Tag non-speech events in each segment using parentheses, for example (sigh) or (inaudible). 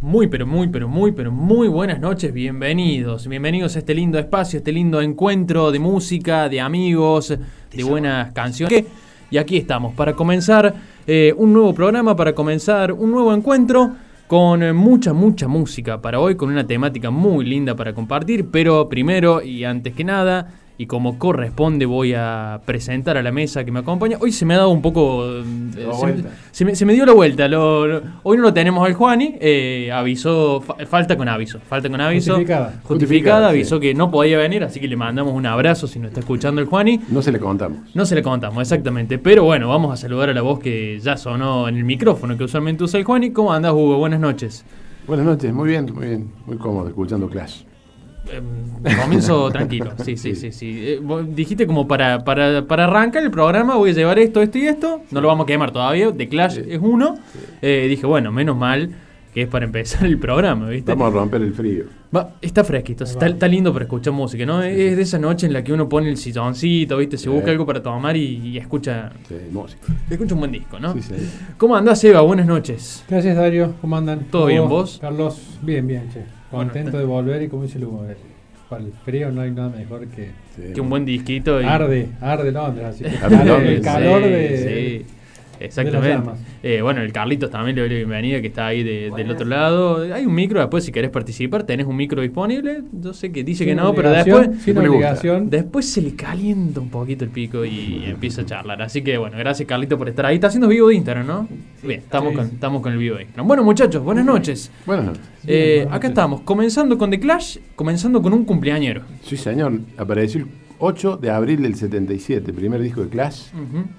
Muy, pero muy, pero muy, pero muy buenas noches, bienvenidos. Bienvenidos a este lindo espacio, este lindo encuentro de música, de amigos, de buenas canciones. Y aquí estamos para comenzar eh, un nuevo programa, para comenzar un nuevo encuentro con mucha, mucha música para hoy, con una temática muy linda para compartir. Pero primero y antes que nada, y como corresponde, voy a presentar a la mesa que me acompaña. Hoy se me ha dado un poco. eh, se, me, se me dio la vuelta. lo- lo- hoy no lo tenemos al Juani. eh, avisó. fa- falta con aviso. Falta con aviso. Justificada. Justificada. Justificada, avisó sí. que no podía venir, así que le mandamos un abrazo si nos está escuchando el Juani. No se le contamos. No se le contamos, exactamente. Pero bueno, vamos a saludar a la voz que ya sonó en el micrófono que usualmente usa el Juani. ¿Cómo andas, Hugo? Buenas noches. Buenas noches, muy bien, muy bien, muy cómodo escuchando Clash. Eh, comienzo (laughs) tranquilo, sí, sí, sí, sí. Eh, vos dijiste como para, para, para arrancar el programa voy a llevar esto, esto y esto. No lo vamos a quemar todavía. The Clash Sí. es uno. Eh, dije, bueno, menos mal que es para empezar el programa, ¿viste? Vamos a romper el frío. Va, está fresquito, está, está lindo para escuchar música, ¿no? Es de esa noche en la que uno pone el silloncito, ¿viste? Se Sí. busca algo para tomar y, y escucha, Sí, música. escucha un buen disco, ¿no? Sí, sí. ¿Cómo andás, Eva? Buenas noches. Gracias Dario, ¿cómo andan? ¿Todo bien, vos? Carlos, bien, bien, che. Contento de volver y como dice Lugo, eh, para el frío no hay nada mejor que... Sí. Que un buen disquito. y- Arde, arde Londres, así que Arde el calor Sí, de... sí, exactamente. Eh, bueno, el Carlitos también le doy la bienvenida, que está ahí de- del otro lado. Hay un micro, después si querés participar, tenés un micro disponible. Yo sé que dice que no, pero después... Sin obligación. Después se le calienta un poquito el pico y empieza a charlar. Así que bueno, gracias Carlito por estar ahí. Está haciendo vivo de Instagram, ¿no? Bien, estamos, Sí, con, sí. estamos con el vivo de Instagram. Bueno, muchachos, buenas noches. Buenas noches. Eh, buenas acá estamos, comenzando con The Clash, comenzando con un cumpleañero. Sí, señor. Apareció el 8 de abril del 77, primer disco de Clash,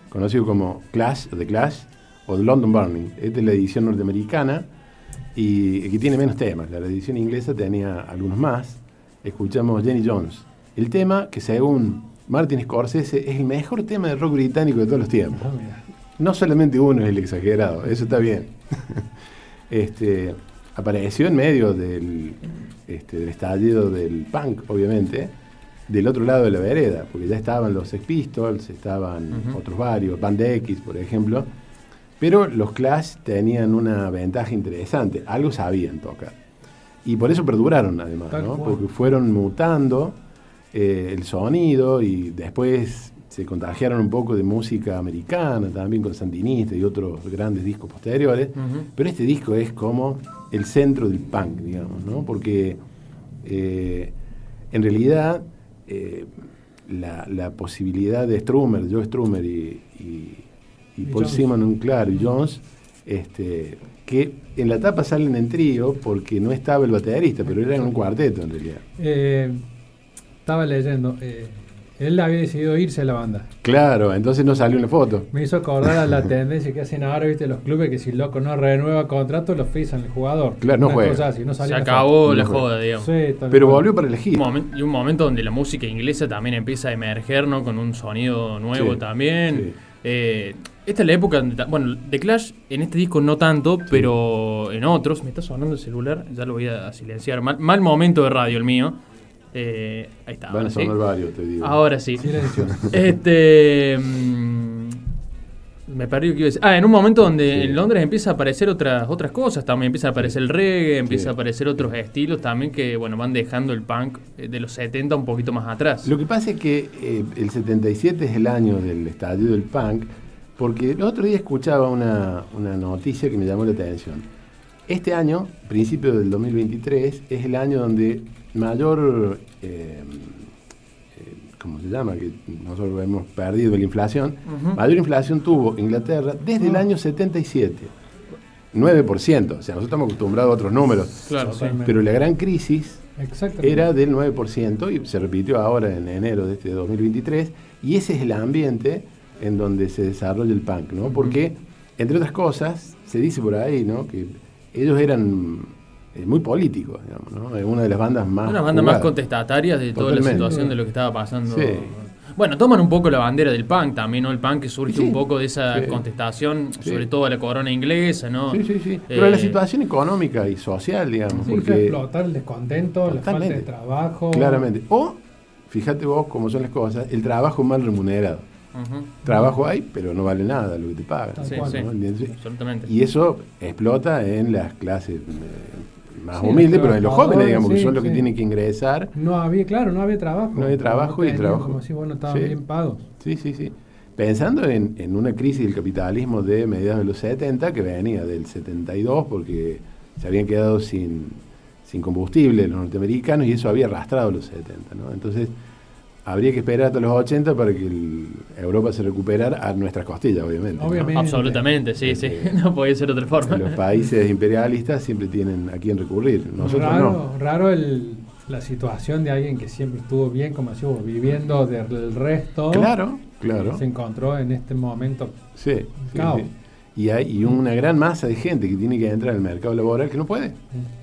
conocido como Clash, The Clash, o The London Burning. Esta es la edición norteamericana y que tiene menos temas. La edición inglesa tenía algunos más. Escuchamos Jenny Jones. El tema que según Martin Scorsese es el mejor tema de rock británico de todos los tiempos. No solamente uno es el exagerado, eso está bien. (laughs) este, apareció en medio del, este, del estallido del punk, obviamente, del otro lado de la vereda, porque ya estaban los Sex Pistols, estaban otros varios, Band X, por ejemplo, Pero los Clash tenían una ventaja interesante, algo sabían tocar. Y por eso perduraron además, ¿no? Porque fueron mutando eh, el sonido y después se contagiaron un poco de música americana, también con Sandinista y otros grandes discos posteriores. Pero este disco es como el centro del punk, digamos, ¿no? Porque eh, en realidad eh, la, la posibilidad de Strummer, Joe Strummer y, y- y Y Paul. Simon, claro, y Jones, este, que en la tapa salen en trío porque no estaba el baterista, pero era un cuarteto en realidad. Eh, estaba leyendo. eh, él había decidido irse de la banda. Claro, entonces no salió en la foto. Me hizo acordar a la tendencia que hacen ahora, viste, los clubes que si el loco no renueva contrato, lo fijan el jugador. Claro, no Una juega. así, no Se salió en la acabó foto. la No juega. joda, digamos. foto. Sí, Pero volvió para elegir. Y un momento donde la música inglesa también empieza a emerger, ¿no? Con un sonido nuevo Sí, también. sí. Eh, esta es la época, donde bueno, The Clash en este disco no tanto, pero en otros, me está sonando el celular, ya lo voy a silenciar. Mal, mal momento de radio el mío. Eh, ahí está. Van a sí. sonar varios, te digo. Ahora sí. (laughs) Este. mm, me perdí lo que iba a decir. Ah, en un momento donde Sí. en Londres empieza a aparecer otras otras cosas también. Empieza a aparecer el reggae, empieza Sí. a aparecer otros estilos también que, bueno, van dejando el punk eh, de los 70 un poquito más atrás. Lo que pasa es que eh, el 77 es el año del estallido del punk, porque el otro día escuchaba una, una noticia que me llamó la atención. Este año, principio del 2023, es el año donde mayor, eh, eh, ¿cómo se llama? Que nosotros hemos perdido la inflación. Mayor inflación tuvo Inglaterra desde el año 77. 9%, o sea, nosotros estamos acostumbrados a otros números. Claro, sí. Pero la gran crisis era del 9% y se repitió ahora en enero de este 2023 y ese es el ambiente en donde se desarrolla el punk, ¿no? Porque, entre otras cosas, se dice por ahí, ¿no? Que ellos eran eh, muy políticos, digamos, ¿no? Es una de las bandas más... Una banda más jugadas. contestataria de toda la situación de lo que estaba pasando. Sí. Bueno, toman un poco la bandera del punk también, ¿no? El punk que surge Sí. un poco de esa Sí. contestación, Sí. sobre todo a la corona inglesa, ¿no? Sí, sí, sí. Pero la Eh, situación económica y social, digamos, Sí, porque... explotar el descontento, la falta de trabajo. Claramente. O, fíjate vos cómo son las cosas, el trabajo mal remunerado. Trabajo hay, pero no vale nada lo que te pagan. Sí, cual, sí, ¿no? Entonces, absolutamente. Y eso explota en las clases eh, más Sí, los pero en los jóvenes, digamos, que son los que tienen que ingresar. No había, claro, no había trabajo. No había trabajo y trabajo. Como si, bueno, estaban Sí. bien pagos. Sí, sí, sí. Pensando en, en una crisis del capitalismo de mediados de los 70, que venía del 72, porque se habían quedado sin, sin combustible los norteamericanos y eso había arrastrado los 70. ¿no? Entonces, habría que esperar hasta los 80 para que el- Europa se recuperara a nuestras costillas, obviamente. ¿no? Obviamente. Absolutamente, sí, sí. Eh, (laughs) No podía ser de otra forma. Los países imperialistas siempre tienen a quién recurrir. Nosotros raro, no. raro el, la situación de alguien que siempre estuvo bien, como decimos, viviendo del resto. Claro, claro. Se encontró en este momento. Sí, sí, Caos. sí. Y hay y una gran masa de gente que tiene que entrar al mercado laboral que no puede,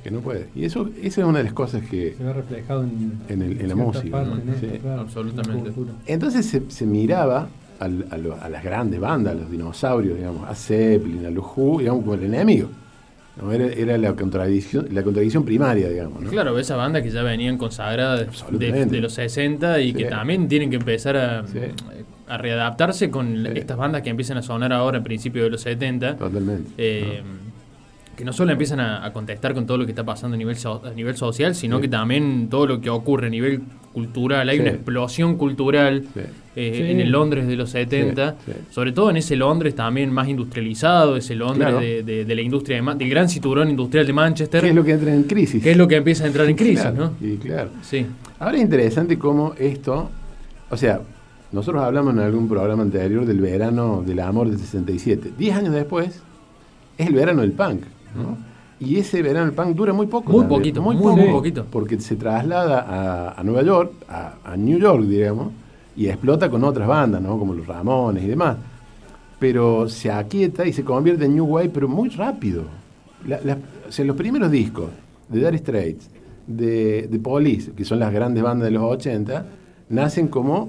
que no puede. Y eso, esa es una de las cosas que... Se ve reflejado en, En el- en la música, parte, ¿no? en esto, Sí, claro, absolutamente. Entonces se, se miraba al- a, lo- a las grandes bandas, a los dinosaurios, digamos, a Zeppelin, a los Who, digamos, como el enemigo. ¿no? Era, era la, contradicción, la contradicción primaria, digamos. ¿no? Claro, esa banda que ya venían consagradas de, los 60 y Sí. que también tienen que empezar a, Sí. A readaptarse con Sí. estas bandas que empiezan a sonar ahora en principio de los 70. Totalmente. eh, que no solo empiezan a, a contestar con todo lo que está pasando a nivel, so- a nivel social, sino Sí. que también todo lo que ocurre a nivel cultural. Hay Sí. una explosión cultural Sí. eh, Sí. en el Londres de los 70, Sí, sí. sobre todo en ese Londres también más industrializado, ese Londres Claro. de, de- de la industria, de del gran cinturón industrial de Manchester, ¿Qué es lo que entra en crisis? que es lo que empieza a entrar en crisis, Claro, ¿no? Y claro. Sí. Ahora es interesante cómo esto, o sea, nosotros hablamos en algún programa anterior del verano del amor del 67. Diez años después es el verano del punk, ¿no? Y ese verano del punk dura muy poco. Muy también, poquito, muy, muy poquito. Porque se traslada a, a Nueva York, a, a New York, digamos, y explota con otras bandas, ¿no? Como los Ramones y demás. Pero se aquieta y se convierte en New Wave, pero muy rápido. La- la- o sea, los primeros discos de Dire Straits, de, de Police, que son las grandes bandas de los 80, nacen como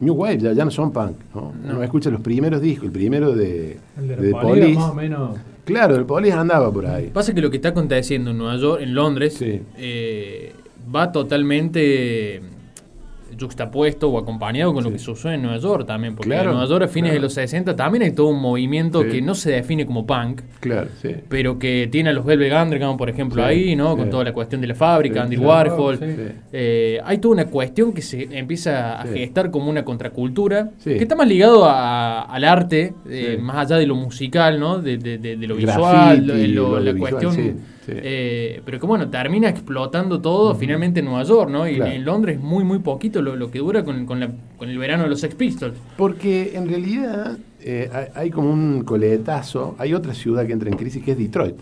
New Wave, ya, ya no son punk. ¿no? Uno escucha los primeros discos, el primero de, El de, de los Police, Police. más o menos. Claro, el Police andaba por ahí. Pasa que lo que está aconteciendo en Nueva York, en Londres, Sí. eh, va totalmente o acompañado con lo que sucede en Nueva York también, porque Claro, en Nueva York a fines claro. de los 60 también hay todo un movimiento Sí. que no se define como punk, Claro, sí. pero que tiene a los Velvet Underground, por ejemplo, ahí, ¿no? Con toda la cuestión de la fábrica, Andy. Warhol. Eh, hay toda una cuestión que se empieza a gestar como una contracultura, que está más ligado a- al arte, eh, más allá de lo musical, ¿no? De, de- de- de lo Graffiti, visual, lo- lo- lo la cuestión. Sí, eh, pero que bueno, termina explotando todo finalmente en Nueva York, ¿no? Y Claro. en Londres muy, muy poquito lo, lo que dura con, con la- con el verano de los Sex Pistols. Porque en realidad eh, hay, como un coletazo. Hay otra ciudad que entra en crisis que es Detroit,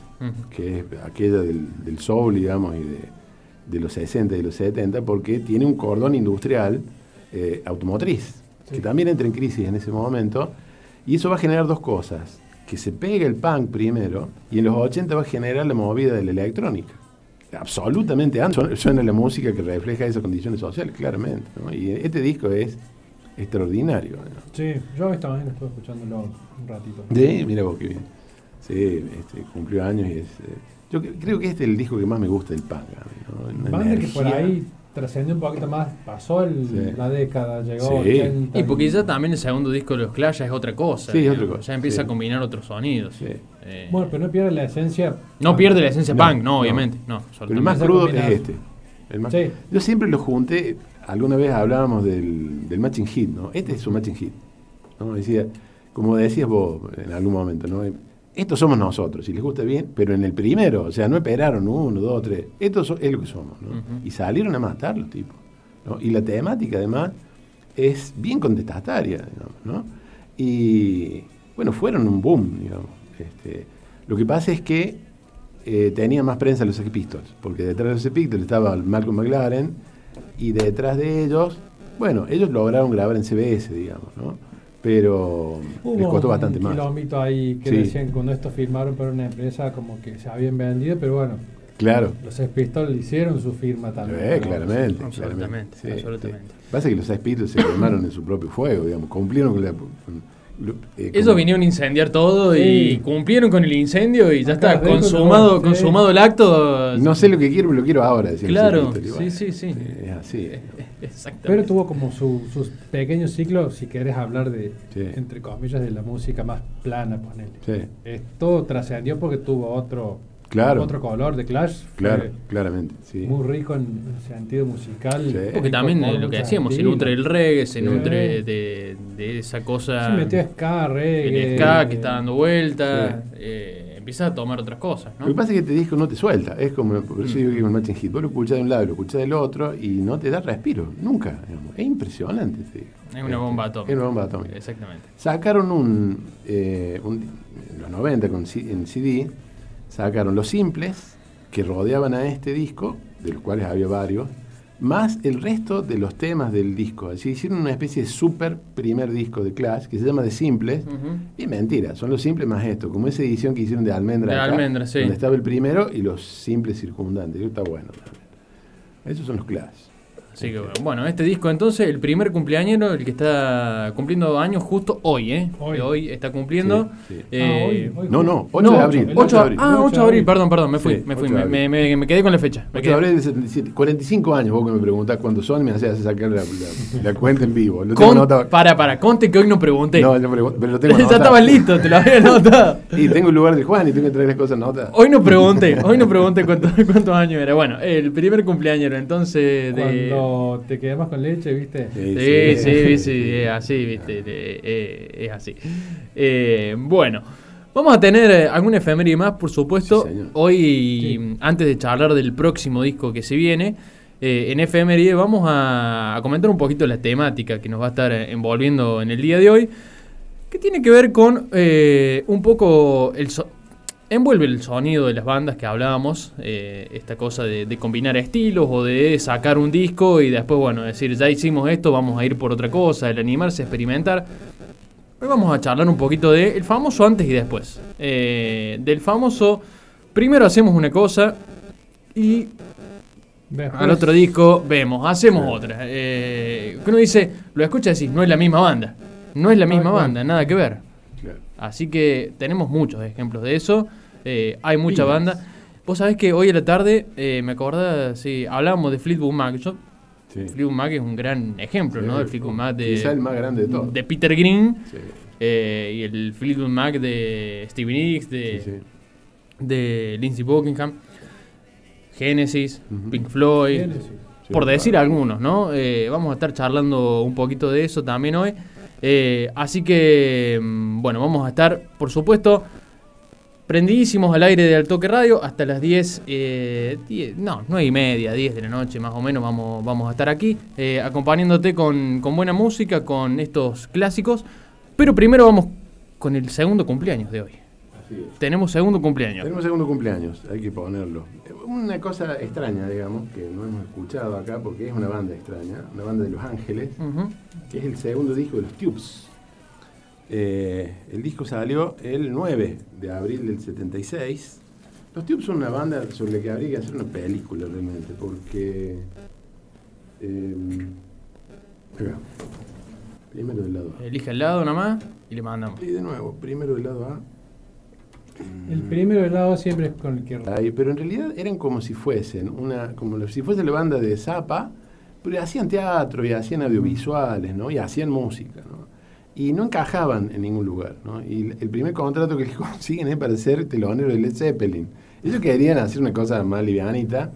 que es aquella del, del soul, digamos, y de, de los 60 y los 70, porque tiene un cordón industrial eh, automotriz, que también entra en crisis en ese momento. Y eso va a generar dos cosas. Que se pega el punk primero, y en los 80 va a generar la movida de la electrónica. Absolutamente antes. Suena- la música que refleja esas condiciones sociales, claramente. ¿no? Y este disco es extraordinario. ¿no? Sí, yo esta mañana estuve escuchándolo un ratito. Sí, mira vos qué bien. Sí, este, cumplió años y es. eh, yo cre- creo que este es el disco que más me gusta del punk. ¿no? Banda que por ahí trascendió un poquito más, pasó el- Sí. la década, llegó Sí. 80. Y porque ya también el segundo disco de los Clash ya es otra cosa. Sí, es otra cosa, Ya empieza sí. a combinar otros sonidos. Sí. Eh, Bueno, pero no pierde la esencia. no pierde la esencia No, punk, no, no. obviamente. No, Pero el más crudo es este. El más- Sí. Yo siempre lo junté. Alguna vez hablábamos del, del matching hit, ¿no? Este es su matching hit. ¿no? Decía, como decías vos en algún momento, ¿no? Estos somos nosotros, si les gusta bien, pero en el primero, o sea, no esperaron uno, dos, tres. Esto so- es lo que somos, ¿no? Y salieron a matar los tipos. ¿no? Y la temática, además, es bien contestataria, digamos, ¿no? Y, bueno, fueron un boom, digamos. Este, lo que pasa es que eh, tenía más prensa los Sex Pistols, porque detrás de los Sex Pistols estaba Malcolm McLaren y detrás de ellos, bueno, ellos lograron grabar en CBS, digamos, ¿no? Pero Hubo les costó un bastante más. quilombito ahí que Sí. decían cuando esto firmaron para una empresa como que se habían vendido, pero bueno, Claro. los Sex hicieron su firma también. Eh, claramente, Absolutamente, claramente. absolutamente. Pasa que los Sex se (coughs) quemaron en su propio fuego, digamos, cumplieron con la... con- eh, Ellos vinieron a incendiar todo Sí. y cumplieron con el incendio y ya Acá está, consumado, sí. consumado el acto. No sé lo que quiero, pero lo quiero ahora. Claro, sí, sí, sí. Es así. (laughs) Exactamente. Pero tuvo como su- sus pequeños ciclos, si querés hablar de, Sí. entre comillas, de la música más plana, ponele. Sí, Esto trascendió porque tuvo otro, Claro. otro color de Clash. claro, claramente. Sí. Muy rico en, en sentido musical. Sí. Porque también eh, lo que decíamos, se nutre del reggae, se Sí. nutre de, de esa cosa. Sí, metió ska, reggae. el ska que está dando vuelta. Sí. eh, empieza a tomar otras cosas, ¿no? Lo que pasa es que este disco no te suelta. Es como, por eso digo que es un matching hit. Vos lo escuchás de un lado, lo escuchás del otro y no te da respiro. Nunca. Es impresionante este disco. Es una bomba atómica. Es una bomba atómica. Exactamente. Sacaron un, eh, un- en los 90 con, C- en CD, sacaron los simples que rodeaban a este disco, de los cuales había varios, más el resto de los temas del disco. Así hicieron una especie de super primer disco de Clash que se llama De Simples. Y mentira, son los simples más esto, como esa edición que hicieron de Almendra. De acá, Almendra, sí. Donde estaba el primero y los simples circundantes. Eso está bueno también. Esos son los Clash. Así que bueno, bueno, este disco entonces, el primer cumpleañero, el que está cumpliendo años justo hoy, ¿eh? Hoy. Que hoy está cumpliendo. Sí, sí. Eh, Ah, hoy- hoy- No, no, 8 no, de abril. el 8 de abril. Ah, 8 de abril, perdón, perdón, me fui, Sí, me fui, 8 me, me- me- me quedé con la fecha. Me 8 de abril del 77. 45 años, vos que me preguntás cuántos son, me hacías sacar la, la- la cuenta en vivo. Lo tengo Con- anotado. para, para, conte que hoy no pregunté. No, no pregunto, pero lo tengo (laughs) ya anotado. estaba listo, te lo había (laughs) anotado. Y tengo el lugar de Juan y tengo que traer las cosas anotadas. Hoy no pregunté, hoy no pregunté (laughs) cuántos, cuántos años era. Bueno, el primer cumpleañero entonces de... Cuando te quedas con leche, ¿viste? Sí, sí, sí, es así, viste, eh, es así. Eh, bueno, vamos a tener eh, alguna efeméride más, por supuesto. Sí, señor. Hoy, Sí. antes de charlar del próximo disco que se viene, eh, en efeméride vamos a, a comentar un poquito la temática que nos va a estar envolviendo en el día de hoy, que tiene que ver con eh, un poco el... so- envuelve el sonido de las bandas que hablábamos, eh, esta cosa de, de combinar estilos o de sacar un disco y después, bueno, decir, ya hicimos esto, vamos a ir por otra cosa, el animarse a experimentar. Hoy vamos a charlar un poquito de el famoso antes y después. Eh, del famoso, primero hacemos una cosa y Después- al otro disco vemos, hacemos Sí. otra. Eh, uno dice, lo escucha y decís, no es la misma banda. No es la misma banda, nada que ver. Así que tenemos muchos ejemplos de eso. Eh, hay mucha Pilas. banda. Vos sabés que hoy a la tarde, eh, me acordás, sí, hablábamos de Fleetwood Mac. Yo Sí. Fleetwood Mac es un gran ejemplo, ¿no? El Fleetwood Mac de, Quizá el más grande de todos. de Peter Green Sí, eh, y el Fleetwood Mac de Stevie Nicks, de, de Lindsey Buckingham, Genesis. Pink Floyd, Genesis. Por decir claro. algunos, ¿no? Eh, vamos a estar charlando un poquito de eso también hoy. Así que, mm, bueno, vamos a estar, por supuesto, prendidísimos al aire de Altoque Radio hasta las 10, eh, 10, no, 9 y media, 10 de la noche más o menos vamos, vamos a estar aquí, eh, acompañándote con, con buena música, con estos clásicos. Pero primero vamos con el segundo cumpleaños de hoy. Así es. Tenemos segundo cumpleaños. Tenemos segundo cumpleaños, hay que ponerlo. Una cosa extraña, digamos, que no hemos escuchado acá porque es una banda extraña, una banda de Los Ángeles, que es el segundo disco de los Tubes. Eh, el disco salió el 9 de abril del 76. Los Tubes son una banda sobre la que habría que hacer una película realmente, porque... eh, acá. Primero del lado A. Elige al lado nomás y le mandamos. Y de nuevo, primero del lado A. El primero del lado siempre es con el que pero en realidad eran como si fuesen una, como si fuese la banda de Zapa, pero hacían teatro y hacían audiovisuales, ¿no? Y hacían música, ¿no? Y no encajaban en ningún lugar, ¿no? Y el primer contrato que (laughs) consiguen es para ser telonero de Led Zeppelin. Ellos querían hacer una cosa más livianita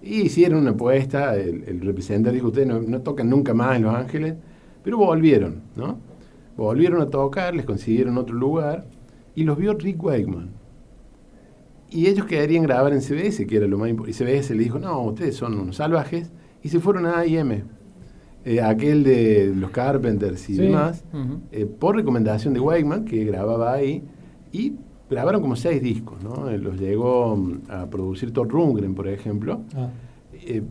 y hicieron una apuesta. El, el representante dijo: Ustedes no, no tocan nunca más en Los Ángeles, pero volvieron, ¿no? Volvieron a tocar, les consiguieron otro lugar y los vio Rick Wakeman. Y ellos querían grabar en CBS, que era lo más importante. Y CBS le dijo, no, ustedes son unos salvajes. Y se fueron a AIM, eh, aquel de los Carpenters y Sí. demás, eh, por recomendación de Wakeman, que grababa ahí. Y grabaron como seis discos, ¿no? Eh, Los llegó mm, a producir Todd Rundgren, por ejemplo. Ah, Eh,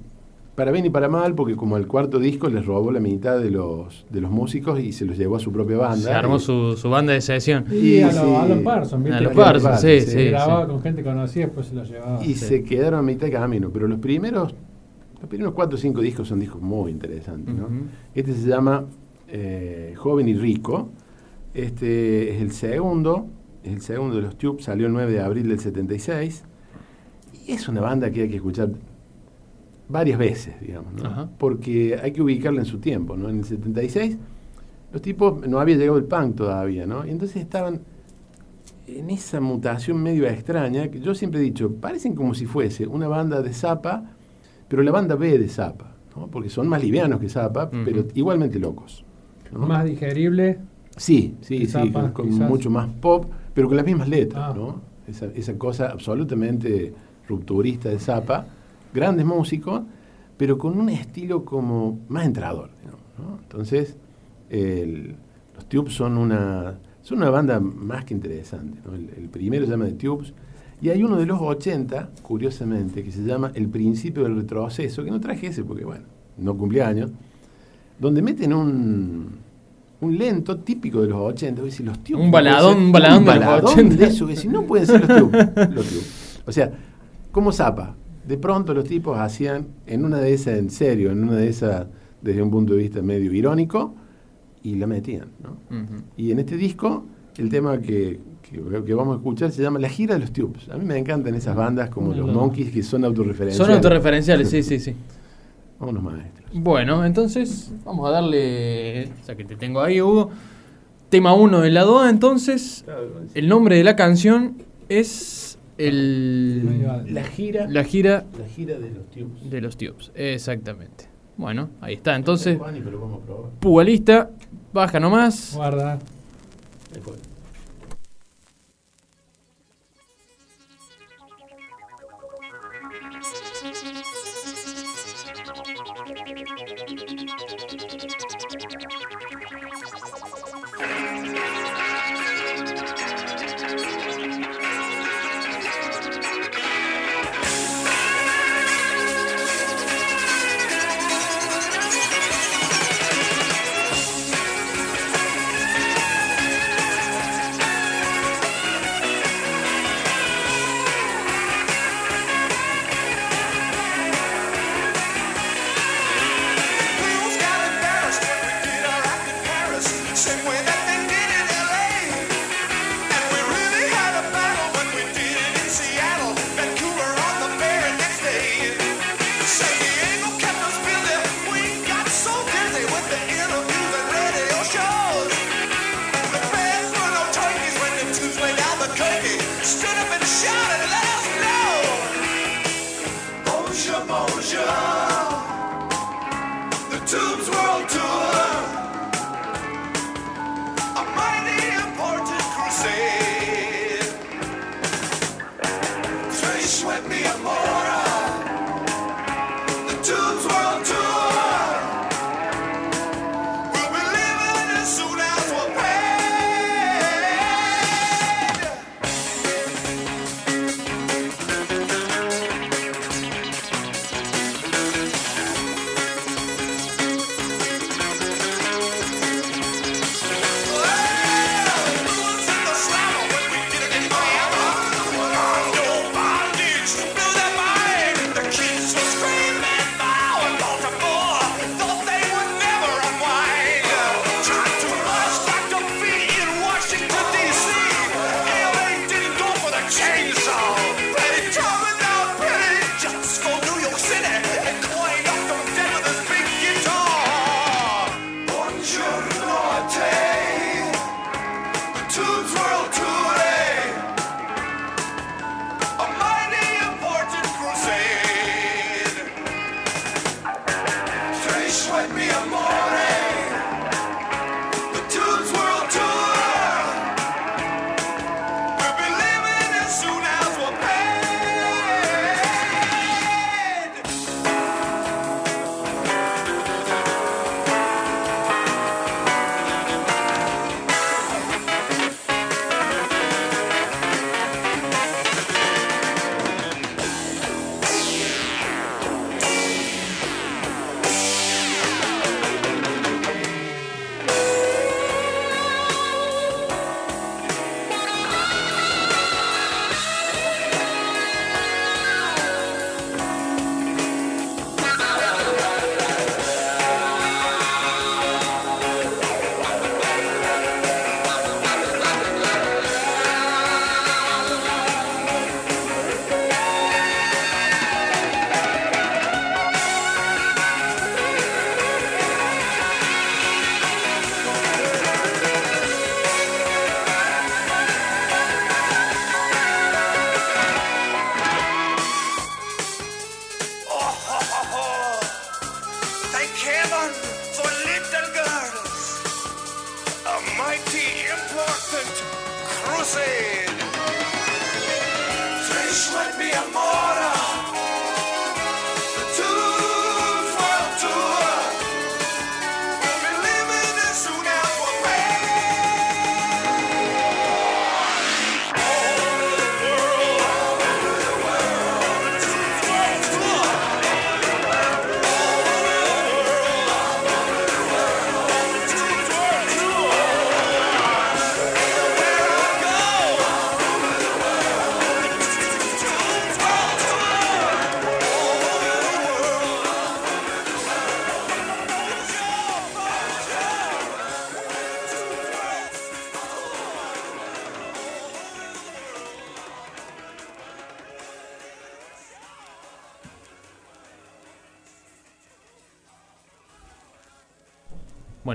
para bien y para mal, porque como al cuarto disco les robó la mitad de los, de los músicos y se los llevó a su propia banda. Se armó Y- su, su banda de sesión. Y Y a sí. los Parsons, ¿viste? A los Parsons, sí, sí, grababa sí. con gente conocida, después se lo llevaba. y sí. se quedaron a mitad de camino. Pero los primeros, los primeros cuatro o cinco discos son discos muy interesantes. ¿no? Este se llama eh, Joven y Rico. Este es el segundo, es el segundo de los Tubes, salió el 9 de abril del 76. Y es una banda que hay que escuchar varias veces, digamos, ¿no? Porque hay que ubicarla en su tiempo. ¿no? En el 76 los tipos no había llegado el punk todavía, ¿no? Y entonces estaban en esa mutación medio extraña, que yo siempre he dicho, parecen como si fuese una banda de Zappa, pero la banda B de Zappa, ¿no? porque son más livianos que Zappa, pero igualmente locos. ¿no? Más digerible. Sí, sí, que sí, Zappa, con, mucho más pop, pero con las mismas letras, Ah. ¿no? Esa, esa cosa absolutamente rupturista de Zappa, grandes músicos, pero con un estilo como más entrador, digamos, ¿no? Entonces, el- los Tubes son una, son una banda más que interesante, ¿no? El, el primero se llama The Tubes, y hay uno de los 80, curiosamente, que se llama El principio del retroceso, que no traje ese porque, bueno, no cumplía años, donde meten un, un lento típico de los 80. vos decís, los Tubes Un baladón, ser- un baladón un de los baladón 80. de eso, que si no pueden ser los Tubes, los Tubes. O sea, como Zapa. De pronto los tipos hacían, en una de esas, en serio, en una de esas, desde un punto de vista medio irónico, y la metían, ¿no? Y en este disco, el tema que, que- que vamos a escuchar se llama La gira de los Tubes. A mí me encantan esas bandas como los No. Monkeys que son autorreferenciales. Son autorreferenciales, sí, sí, sí. (laughs) Vámonos maestros. Bueno, entonces vamos a darle, ya que te tengo ahí, Hugo, tema 1 del lado A, entonces el nombre de la canción es el, La gira, la gira la gira de los Tubes. de los Tubes, exactamente. Bueno, ahí está, entonces. Pugalista, baja nomás. Guarda. Ahí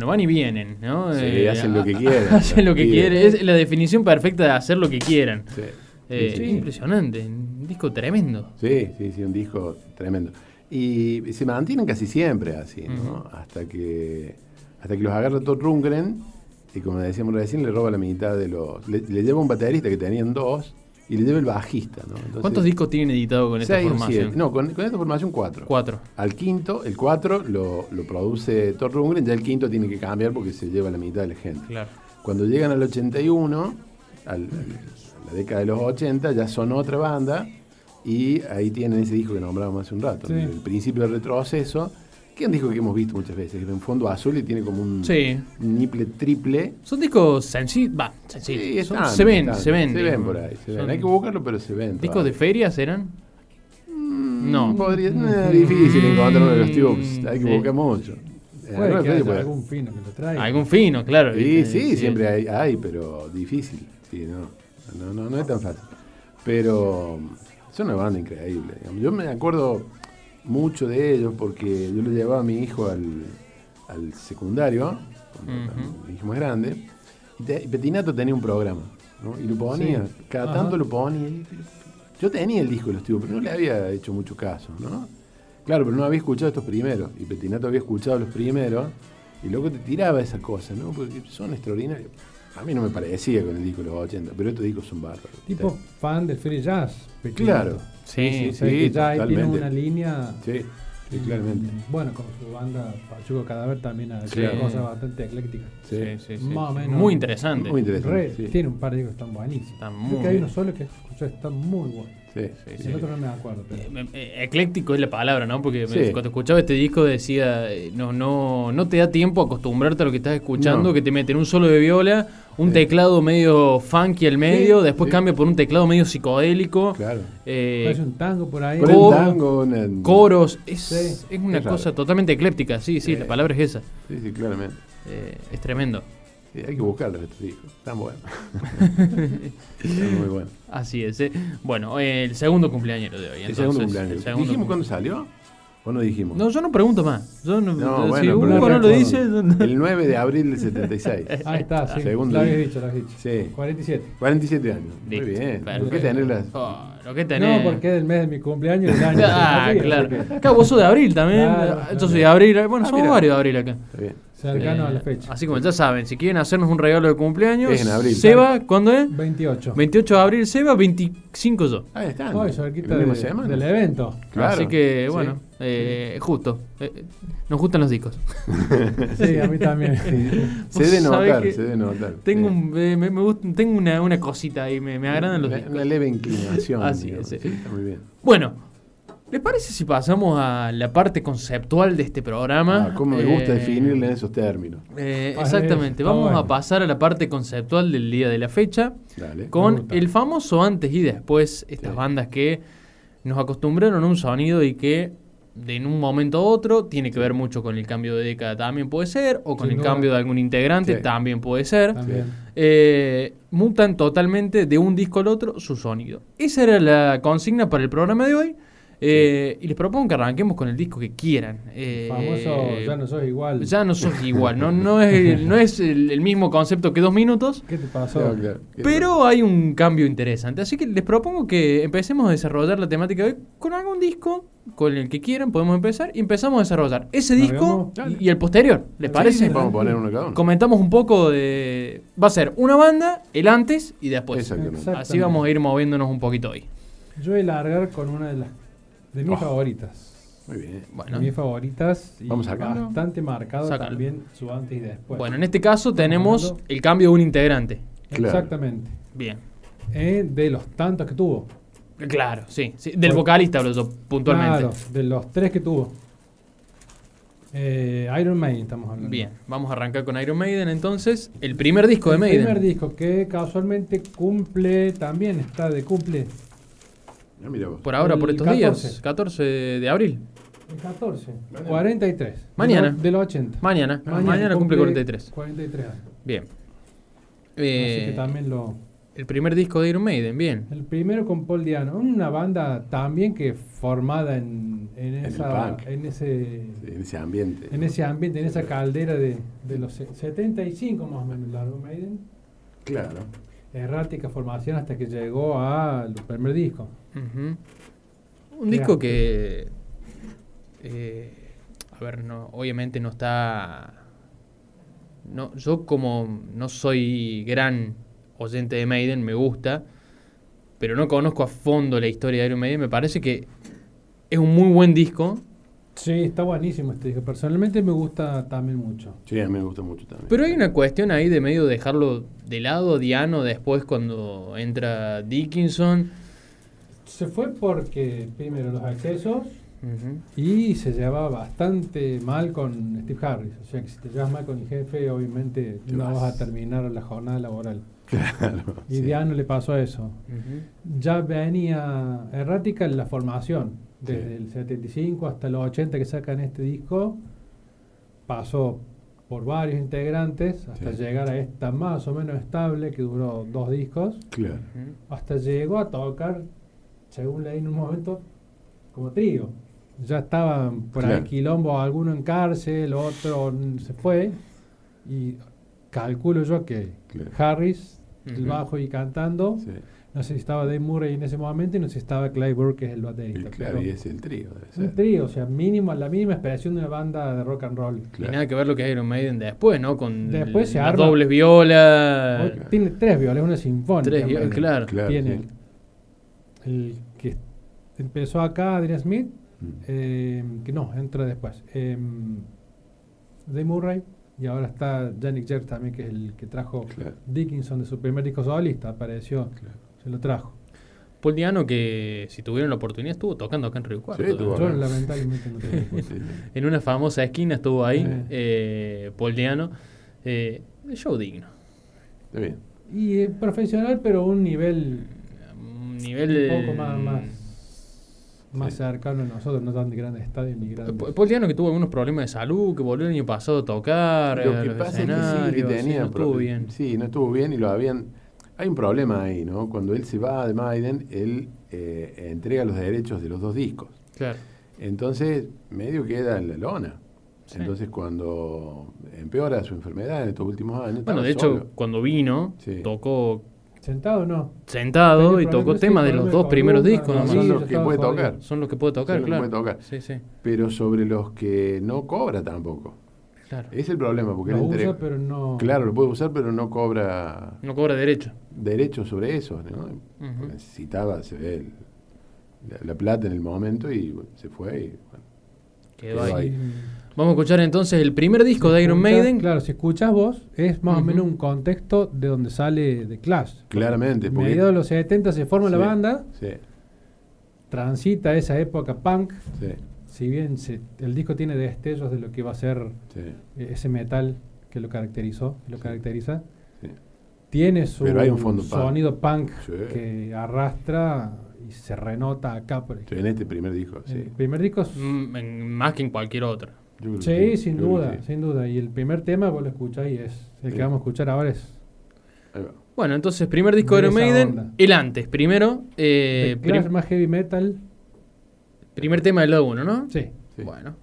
Bueno, van y vienen, ¿no? Sí, hacen lo que quieren, (laughs) Hacen lo que quieren. Es la definición perfecta de hacer lo que quieran. Sí. Eh, Sí. Impresionante. Un disco tremendo. Sí, sí, sí, un disco tremendo. Y se mantienen casi siempre así, ¿no? Hasta que hasta que los agarra Todd Rundgren y como decíamos recién, le roba la mitad de los... Le, le lleva un baterista que tenían dos y le lleva el bajista, ¿no? Entonces, ¿Cuántos discos tienen editado con esta formación? siete. No, con, con esta formación cuatro. Cuatro. Al quinto, el cuatro lo, lo produce Todd Rundgren, ya el quinto tiene que cambiar porque se lleva la mitad de la gente. Claro. Cuando llegan al 81, al- al- a la década de los 80, ya son otra banda y ahí tienen ese disco que nombrábamos hace un rato, Sí. el principio del retroceso, que es un disco que hemos visto muchas veces, que en fondo azul y tiene como un Sí. niple triple. Son discos sencillos. Va, Sí, sencillos. Son- se ven, están, se ven. Se ven por ahí, se ven. Son Hay que buscarlo, pero se ven. ¿Discos de ferias eran? No. Podría, no, es difícil encontrar uno de los tubes, hay que Sí. buscar mucho. Puede que haya algún fino que lo traiga. Algún fino, claro. Sí, sí, siempre hay, hay, pero difícil. Sí, no, no, no, no es tan fácil. Pero es una banda increíble. Yo me acuerdo mucho de ellos porque yo le llevaba a mi hijo al, al secundario, cuando Ujú. mi hijo más grande, y, te- y Petinato tenía un programa. ¿no? Y lo ponía, Sí. cada Ajá. tanto lo ponía. Yo tenía el disco de los Tubos, pero no le había hecho mucho caso, ¿no? Claro, pero no había escuchado estos primeros. Y Petinato había escuchado los primeros. Y luego te tiraba esa cosa, ¿no? Porque son extraordinarios. A mí no me parecía con el disco de los 80, pero estos discos son bárbaros. Tipo fan del free jazz. Petinato. Claro. Sí, sea, que ya ahí tiene una línea. Sí, sí, claramente. Bueno, con su banda Pachuco Cadáver también ha hecho Sí. cosas bastante eclécticas. Sí, Sí, sí, sí. Más o menos. Muy interesante. Muy interesante. Re- sí. Tiene un par de discos que están buenísimos. Creo que hay uno solo que escuché, está muy bueno. Sí, Sí, sí. El otro no me acuerdo. Pero... Eh, eh, Ecléctico es la palabra, ¿no? Porque Sí. cuando escuchaba este disco decía, eh, no, no, no te da tiempo a acostumbrarte a lo que estás escuchando, No. que te meten un solo de viola, un Sí. teclado medio funky al medio, Sí, después sí. cambia por un teclado medio psicodélico, Claro. eh, Parece un tango por ahí. El coros, es, Sí. es una Es raro. cosa totalmente ecléptica, sí, sí, la palabra es esa, Sí, sí, claramente. eh, es tremendo. Sí, hay que buscarlos estos discos. Están buenos. (laughs) Están muy buenos. Así es. eh. Bueno, eh, el segundo cumpleaños de hoy. El entonces, segundo cumpleaños. el segundo ¿Dijimos cuándo salió? ¿O no dijimos? No, yo no pregunto más. Yo no, No, si bueno, Hugo no lo dice. El 9 de abril del 76. (laughs) Ahí está, sí. Segundo lo habías dicho, lo habías dicho. Sí. 47. 47 años. Muy Listo, bien. ¿Por perfecto. qué tenerlas? Oh, lo que tenés. No, porque es el mes de mi cumpleaños y el año. (laughs) Ah, claro. Acá vos sos de abril también. Claro, Yo claro. soy de abril. Bueno, Ah, somos mira. varios de abril acá. Está bien. Cercano Eh, a la fecha. Así como ya saben, si quieren hacernos un regalo de cumpleaños, Es en abril. Seba, ¿cuándo es? 28. 28 de abril, Seba, 25 yo. Ahí están. Hoy, cerquita ¿La misma de- del evento. Claro, Así que, sí. bueno, eh, justo. Eh, nos gustan los discos. (laughs) Sí, a mí también. (laughs) Se debe notar, se debe notar. Tengo, Sí. un, eh, me, me gusta- tengo una, una cosita ahí, me, me agradan los Una- discos. Una leve inclinación. (laughs) Así digamos. es, sí. está muy bien. Bueno, ¿les parece si pasamos a la parte conceptual de este programa? Ah, ¿Cómo me gusta Eh, definirle en esos términos? eh, exactamente, vamos a pasar a la parte conceptual del día de la fecha Dale. Con el famoso antes y después, estas Sí. bandas que nos acostumbraron a un sonido y que de en un momento a otro tiene que ver mucho con el cambio de década también puede ser, o con el cambio de algún integrante Sí. también puede ser. También. Eh, mutan totalmente de un disco al otro su sonido. Esa era la consigna para el programa de hoy. Eh, Y les propongo que arranquemos con el disco que quieran. Eh, Famoso, ya no sos igual. ya no sos igual, no, no es, el- no es el, el mismo concepto que dos minutos, ¿Qué te pasó? Claro, claro. pero hay un cambio interesante. Así que les propongo que empecemos a desarrollar la temática de hoy con algún disco, con el que quieran, podemos empezar, y empezamos a desarrollar ese disco y, y el posterior. ¿Les parece? sí, vamos a poner uno cada uno. Comentamos un poco de... Va a ser una banda, el antes y después. Exactamente. Así vamos a ir moviéndonos un poquito hoy. Yo voy a largar con una de las de mis Oh. favoritas. Muy bien. Bueno, Mis favoritas y Vamos sacando. bastante marcado Sácalo. también su antes y después. bueno, en este caso tenemos el cambio de un integrante. Claro. Exactamente. Bien. Eh, de los tantos que tuvo. Claro, sí. sí. Del vocalista hablo yo puntualmente. Claro, de los tres que tuvo. Eh, Iron Maiden estamos hablando. Bien, vamos a arrancar con Iron Maiden entonces. El primer disco de El Maiden. primer disco que casualmente cumple, también está de cumple Ah, mira vos. Por ahora, El por estos 14. días. 14 de abril. el 14, Mañana. 43. Mañana. De los, de los 80. Mañana. Mañana, cumple 43. 43 años. Bien. Así Eh, que también lo. El primer disco de Iron Maiden, bien. El primero con Paul Diano, una banda también que formada en, en, esa, punk. en ese en ese ambiente. en ese ambiente, en esa caldera de, de los se- 75 más o menos largo Maiden. Claro. Errática formación hasta que llegó al primer disco. Ujú. Un disco que. eh, a ver, no, obviamente no está. No, yo como no soy gran oyente de Maiden, me gusta, pero no conozco a fondo la historia de Iron Maiden, me parece que es un muy buen disco, Sí, está buenísimo este disco. Personalmente me gusta también mucho. Sí, a mí me gusta mucho también. pero hay una cuestión ahí de medio dejarlo de lado, Diano, después cuando entra Dickinson. Se fue porque, primero, los accesos y se llevaba bastante mal con Steve Harris. O sea, que si te llevas mal con el jefe, obviamente Te no vas. vas a terminar la jornada laboral. Claro. Y sí. Diano le pasó eso. Ya venía errática la formación. Desde Sí. el 75 hasta los 80 que sacan este disco, pasó por varios integrantes hasta Sí. llegar a esta más o menos estable que duró dos discos. Claro. Hasta llegó a tocar, según leí en un momento, como trío. Ya estaban por ahí Claro. quilombo, alguno en cárcel, otro se fue. Y calculo yo que Claro. Harris, el bajo y cantando, Sí. No sé si estaba Dave Murray en ese momento y no sé si estaba Clive Burke, que es el baterista. claro, y es el trío. debe un trío, o sea, mínimo, la mínima expresión de una banda de rock and roll. Y nada que ver lo que es Iron Maiden después, ¿no? Con Después se arma- dobles violas. Tiene tres violas, una sinfónica. Tres violas, claro. Claro, Tiene sí. el, empezó acá, Adrian Smith, Mm. eh, que no, entra después. Eh, Dave Murray, y ahora está Yannick Jerk también, que es el que trajo Claro. Dickinson de su primer disco solista, apareció, Claro. se lo trajo. Paul Diano, que si tuvieron la oportunidad, estuvo tocando acá en Río Cuarto. Sí, Yo lamentablemente no tengo. (laughs) En una famosa esquina estuvo ahí, Sí. eh, Paul Diano. Eh, show digno. Está bien. Y eh, profesional, pero un nivel Un nivel. un poco más, más, más Sí. cercano a nosotros, no tan de grandes estadios ni grandes. Diano que tuvo algunos problemas de salud, que volvió el año pasado a tocar. Lo que pasa es que sí, que sí, tenía no estuvo bien. Sí, no estuvo bien y lo habían. Hay un problema ahí, ¿no? Cuando él se va de Maiden, él eh, entrega los derechos de los dos discos. Claro. Entonces, medio queda en la lona. Sí. Entonces, cuando empeora su enfermedad en estos últimos años. Bueno, de hecho, solo. cuando vino, Sí. tocó ¿Sentado no? sentado y tocó temas de los dos primeros discos no. Son los que puede tocar. Son los que puede tocar, claro. puede tocar. Sí, sí, Pero sobre los que no cobra tampoco. claro. Es el problema, porque Lo él usa, pero no. Claro, lo puede usar, pero no cobra No cobra derecho. derechos sobre eso. ¿no? Ujú. Necesitaba se ve, el- la, la plata en el momento y bueno, se fue. Y, bueno, Quedó Quedó ahí. ahí. Vamos a escuchar entonces el primer disco de Iron Maiden. Claro, si escuchas vos, es más o menos un contexto de donde sale The Clash. claramente. En Porque, mediados de los 70 se forma la banda, sí, transita esa época punk. sí, Si bien se- el disco tiene destellos de lo que va a ser sí, eh, ese metal que lo caracterizó, que lo Sí. caracteriza, sí. tiene su Pero hay un fondo punk. sonido punk Sí. que arrastra y se renota acá por ejemplo. en este primer disco, sí. El primer disco es- Mm, en- más que en cualquier otro. Yo que Sí, sin duda, sin duda. Y el primer tema, vos lo escuchás y es el Sí. que vamos a escuchar ahora es. Bueno, entonces, primer disco de Iron Maiden. onda. El antes. Primero, eh, prim- más heavy metal. primer tema del lado 1, ¿no? Sí. Sí. Bueno.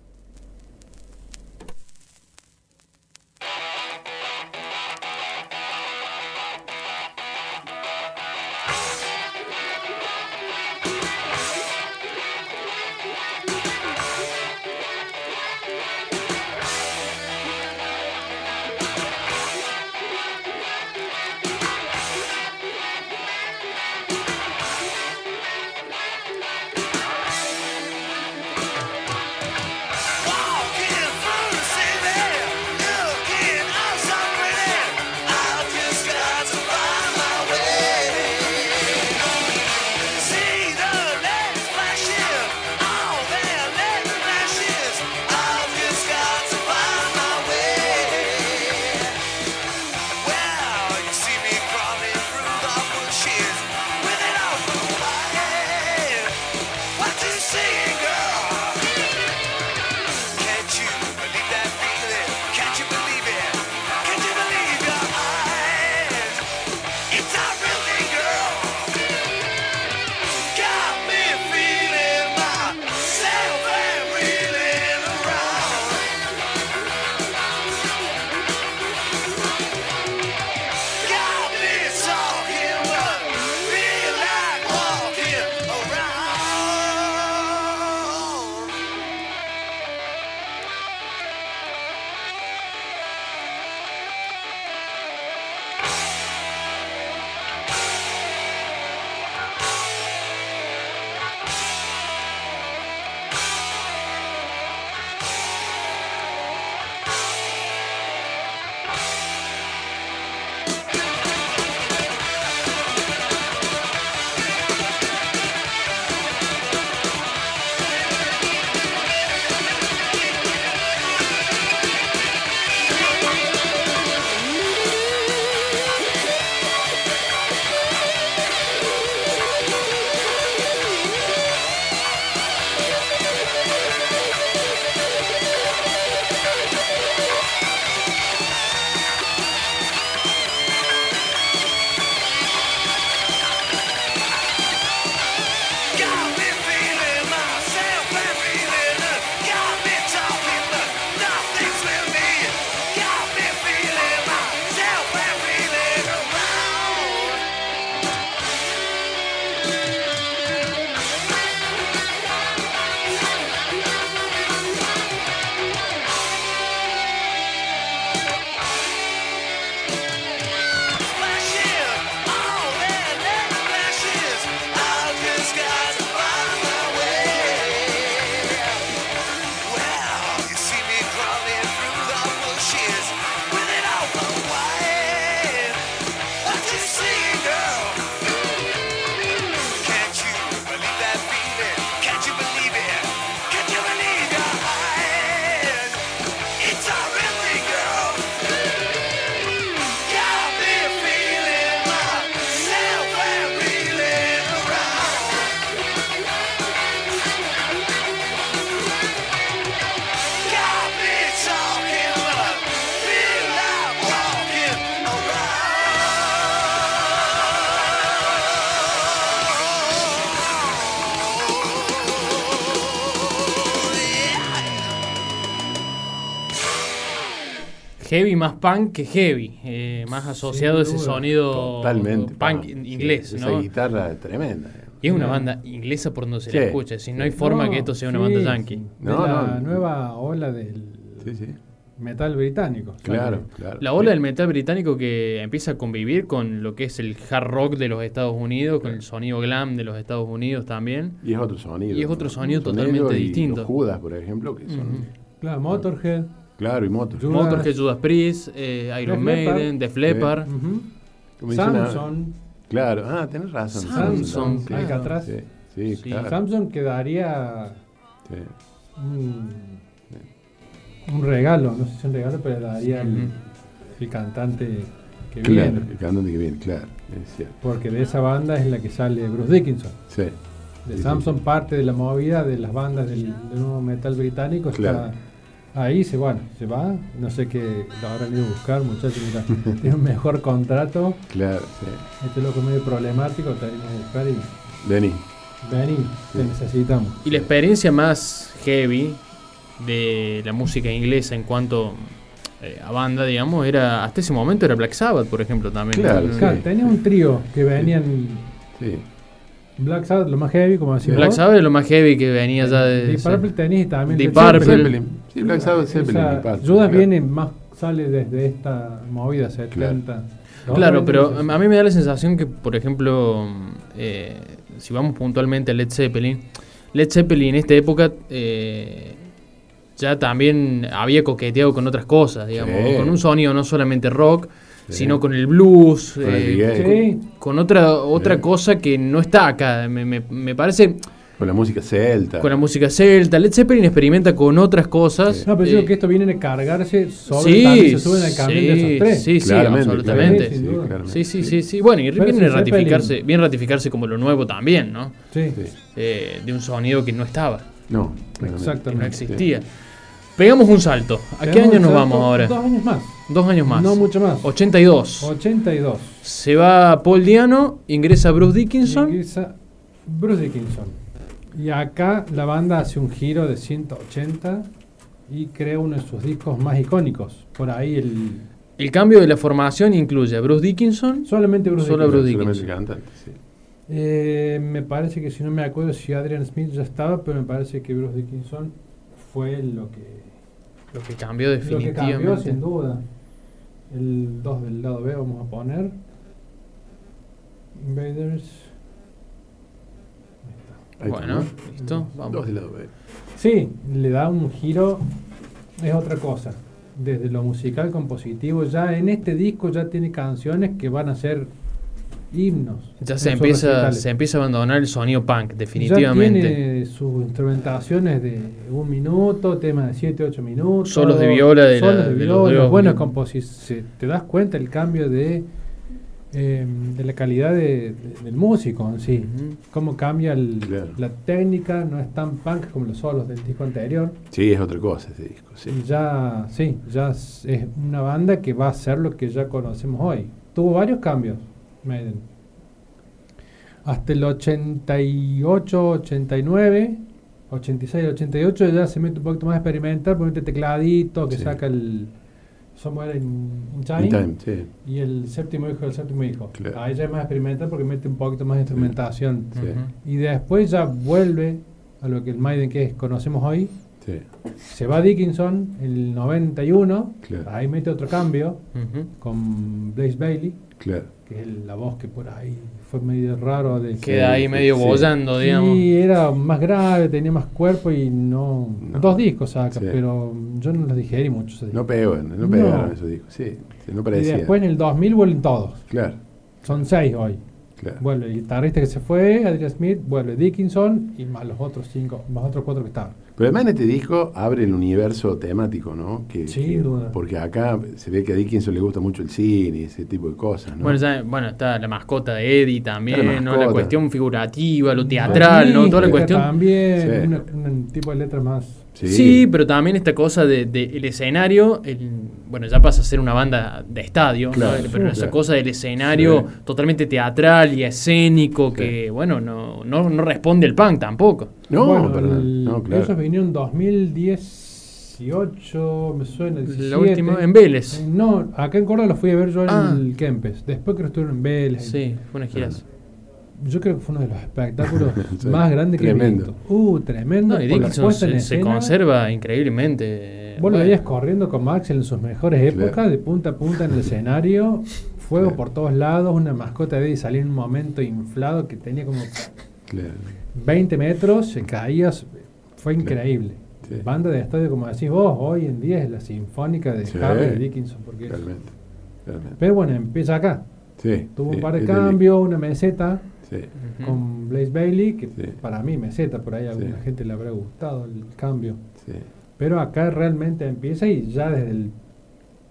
Heavy más punk que heavy, eh, más asociado a ese sonido Totalmente. punk sí, inglés, Esa ¿no? guitarra es tremenda. Y es una banda inglesa por donde se Sí. le escucha, si no hay forma No, que esto sea una sí, banda yankee. sí. No, de la no. nueva ola del Sí, sí. metal británico. Claro, claro. La ola del metal británico que empieza a convivir con lo que es el hard rock de los Estados Unidos, con el sonido glam de los Estados Unidos también. Y es otro sonido. Y es otro ¿no? sonido Sonido totalmente y distinto. Los Judas, por ejemplo, que son. Claro, Motorhead. Claro, y motos. Judas. Motorhead, Judas Priest, eh, Iron Def. Maiden, Def Leppard. una- Samson. Claro, ah, tenés razón. Samson, sí, claro. Alcatraz. Sí, sí, Sí. claro. Samson quedaría sí. un, un regalo, no sé si es un regalo, pero daría el, el cantante que Claro, viene. el cantante que viene, claro, es cierto. Porque de esa banda es la que sale Bruce Dickinson. Sí. De Sí, Samson parte de la movida de las bandas del, del nuevo metal británico. Está Claro. Ahí, se, bueno, se va. No sé qué lo habrán ido a buscar, muchachos. Mira, (laughs) tiene un mejor contrato. Claro, sí. Este loco medio problemático, te venimos a buscar y Vení. vení, te necesitamos. Y la experiencia más heavy de la música inglesa en cuanto eh, a banda, digamos, era hasta ese momento era Black Sabbath, por ejemplo, también. Claro. Claro, tenía un trío que venían Sí. Black Sabbath, lo más heavy, como decía Black. Sabbath es lo más heavy que venía ya de... Deep Purple tenés también Deep Led Purple. Sí, Black Sabbath, Zeppelin. Deep Purple, Judas claro. viene más, sale desde esta movida 70. Claro, pero No, a mí me da la sensación que, por ejemplo, eh, si vamos puntualmente a Led Zeppelin, Led Zeppelin en esta época eh, ya también había coqueteado con otras cosas, digamos, Sí. con un sonido no solamente rock, Sí. sino con el blues, Con eh, con otra otra Sí. cosa que no está acá. Me, me- me parece Con la música celta. con la música celta. Led Zeppelin experimenta con otras cosas. Sí. No, pero yo eh, digo que esto viene a cargarse sobre se suben al camión de sí, esos tres. sí, sí, Claramente, absolutamente. Sí, sí, sí, sí. Bueno, y viene ratificarse, Zeppelin. viene a ratificarse como lo nuevo también, ¿no? Sí, Sí. Eh, de un sonido que no estaba, No, claramente. que no exactamente. existía. Pegamos un salto. ¿A qué año nos vamos ahora? Dos años más. Dos años más. No mucho más. 82. 82. Se va Paul Diano, ingresa Bruce Dickinson. Ingresa Bruce Dickinson. Y acá la banda hace un giro de 180 y crea uno de sus discos más icónicos. Por ahí el. El cambio de la formación incluye a Bruce Dickinson. Solamente Bruce Solo Dickinson. Bruce Solamente Dickinson. cantante, sí. Eh, me parece que si no me acuerdo si Adrian Smith ya estaba, pero me parece que Bruce Dickinson fue lo que, Lo que cambió lo que cambió definitivamente. sin duda. El 2 del lado B vamos a poner. Invaders. Ahí está. Ahí Bueno, listo, Dos vamos. del lado B. Sí, le da un giro, es otra cosa. Desde lo musical compositivo, ya en este disco ya tiene canciones que van a ser himnos. Ya se empieza, se empieza a abandonar el sonido punk, Ya definitivamente. tiene sus instrumentaciones de un minuto, temas de 7, 8 minutos. Solos de viola de la- solos de de los viola, dedos. buenas composiciones. Te das cuenta el cambio de, eh, de la calidad de- de- del músico en sí. Ujú. Cómo cambia el- Claro. la técnica, no es tan punk como los solos del disco anterior. Sí, es otra cosa ese disco, sí. Y ya, sí, ya es es una banda que va a ser lo que ya conocemos hoy. Tuvo varios cambios, Maiden. Hasta el 88, 89, 86, 88 ya se mete un poquito más experimental, pone tecladito, que Sí. saca el Somewhere in, in Time, In Time, sí. y el séptimo hijo del séptimo hijo. Claro. Ahí ya es más experimental porque mete un poquito más de instrumentación. Sí. Y después ya vuelve a lo que el Maiden que es- conocemos hoy, Sí, se va Dickinson en el 91, Claro. ahí mete otro cambio con Blaze Bailey, claro. que es la voz que por ahí fue medio raro de Queda ahí sí, medio sí. bollando, digamos. y era más grave, tenía más cuerpo y no, No. dos discos saca, Sí. pero yo no los digerí mucho. esos No pegó, no No. pegaron esos discos, sí. sí, no y parecía. después en el 2000 vuelven todos, Claro, son seis hoy. claro. Vuelve el guitarrista que se fue, Adrian Smith, vuelve Dickinson y más los otros cinco, más otros cuatro que estaban. Pero además en este disco abre el universo temático, ¿no? Que, Sin que- duda. Porque acá se ve que a Dickinson le gusta mucho el cine y ese tipo de cosas, ¿no? Bueno, ya- bueno, está la mascota de Eddie también, la ¿no? La cuestión figurativa, lo teatral, ¿no? Toda la cuestión. También, Sí. una- un tipo de letra más. Sí. pero también esta cosa del de, el escenario, el- bueno, ya pasa a ser una banda de estadio, ¿no? Pero esa claro. cosa del escenario Sí. totalmente teatral y escénico que, bueno, no, no, no responde el punk tampoco. No, Bueno, para nada. el- no, claro. Ellos vinieron en 18, me suena. 17. La última, en Vélez. Eh, No, acá en Córdoba lo fui a ver yo en Ah. el Kempes. Después creo que estuvieron en Vélez. Sí, fue una giraza. Yo creo que fue uno de los espectáculos (laughs) Sí, más grandes que he tremendo. visto. Uh, tremendo. No, y Dickinson en se, escena. conserva increíblemente. Vos lo Bueno. veías corriendo con Max en sus mejores épocas, Claro. de punta a punta en el (laughs) escenario, fuego Claro. por todos lados, una mascota de y salía en un momento inflado que tenía como Claro. 20 metros, se caía, fue increíble. Sí. Banda de estadio, como decís vos, hoy en día es la sinfónica de Sí. Harry Dickinson. Porque Realmente. realmente. Pero bueno, empieza acá. Sí, Tuvo sí, un par de cambios, una meseta con Blaze Bailey, que Sí. para mí meseta, por ahí a alguna Sí. gente le habrá gustado el cambio. sí. Pero acá realmente empieza y ya desde el.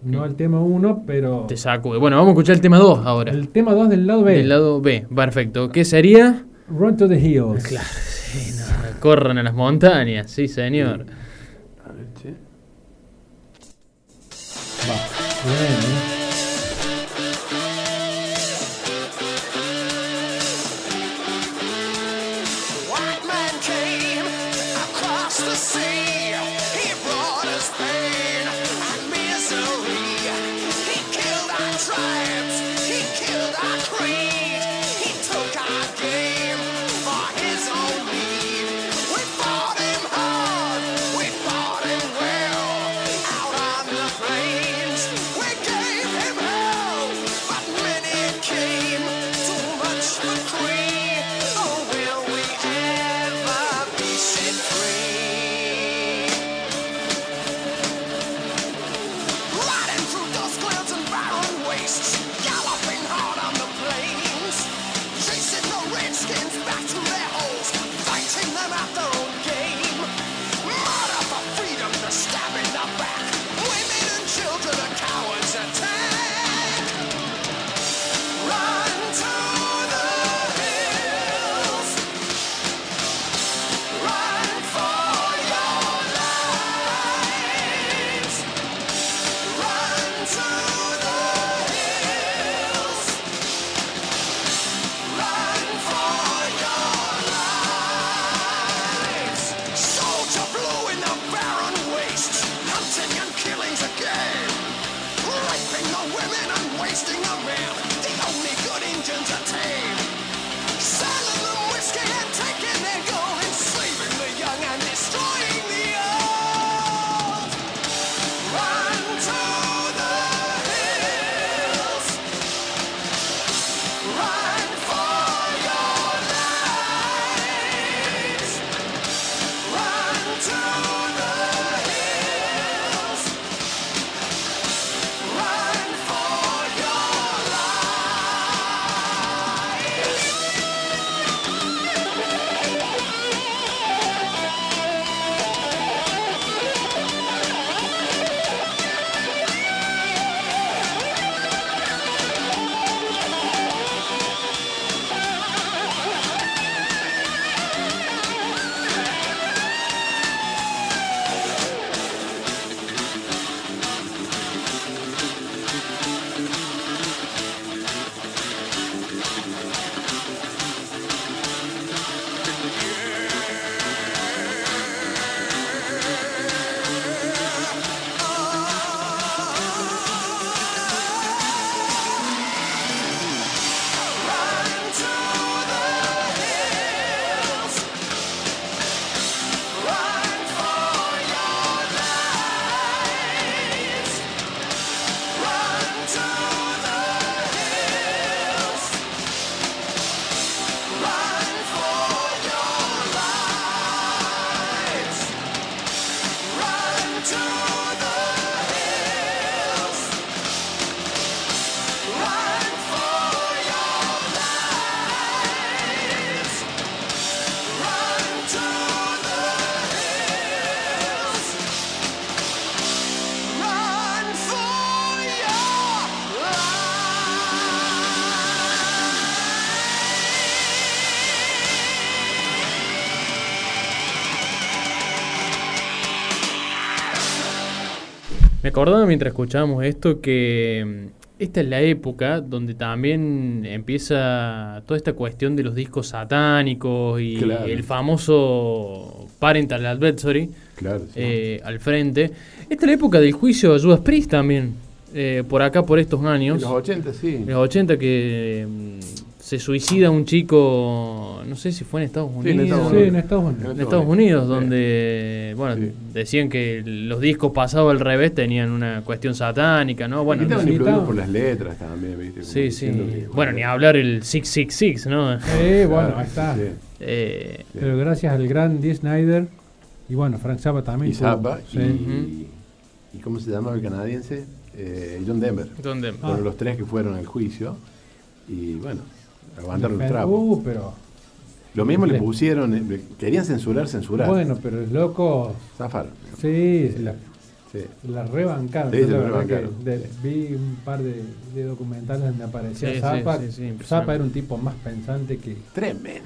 No el tema 1, pero. Te sacude. Bueno, vamos a escuchar el tema 2 ahora. El tema 2 del lado B. Del lado B, perfecto. ¿Qué sería? Run to the Hills. Claro, sí, no, corran a las montañas, sí, señor. A ver, che. Va. Bien, ¿eh? Me acordaba mientras escuchábamos esto que mm, esta es la época donde también empieza toda esta cuestión de los discos satánicos y Claro. el famoso Parental Advisory Claro. sí. eh, al frente. Esta es la época del juicio de Judas Priest también, eh, por acá, por estos En años. los 80, sí. En los 80 que mm, se suicida un chico, no sé si fue en Estados Sí, en Unidos. Sí, en Estados Unidos. En Estados Unidos, Sí. donde, bueno, Sí. decían que los discos pasados al revés tenían una cuestión satánica, ¿no? Bueno, estaban influidos estaban- por las letras también, ¿viste? Sí, sí. que- Bueno, ni hablar el 666, ¿no? Sí, bueno, ahí está. sí. Eh, Pero gracias al gran Dee Snyder y bueno, Frank Zappa también. Y Zappa, sí. y, y ¿cómo se llama el canadiense? Eh, John Denver. donde Ah. Fueron los tres que fueron al juicio. Y bueno, aguantaron el Pero- trapo. Uh, pero Lo mismo le pusieron, eh, querían censurar, censurar. bueno, pero el loco, Zafaron. sí, la, Sí. la rebancaron. Sí, la la verdad que rebancaron. de- vi un par de, de documentales donde aparecía Sí, sí, Zappa. sí, sí, impresionante. Zappa era un tipo más pensante que, Tremendo.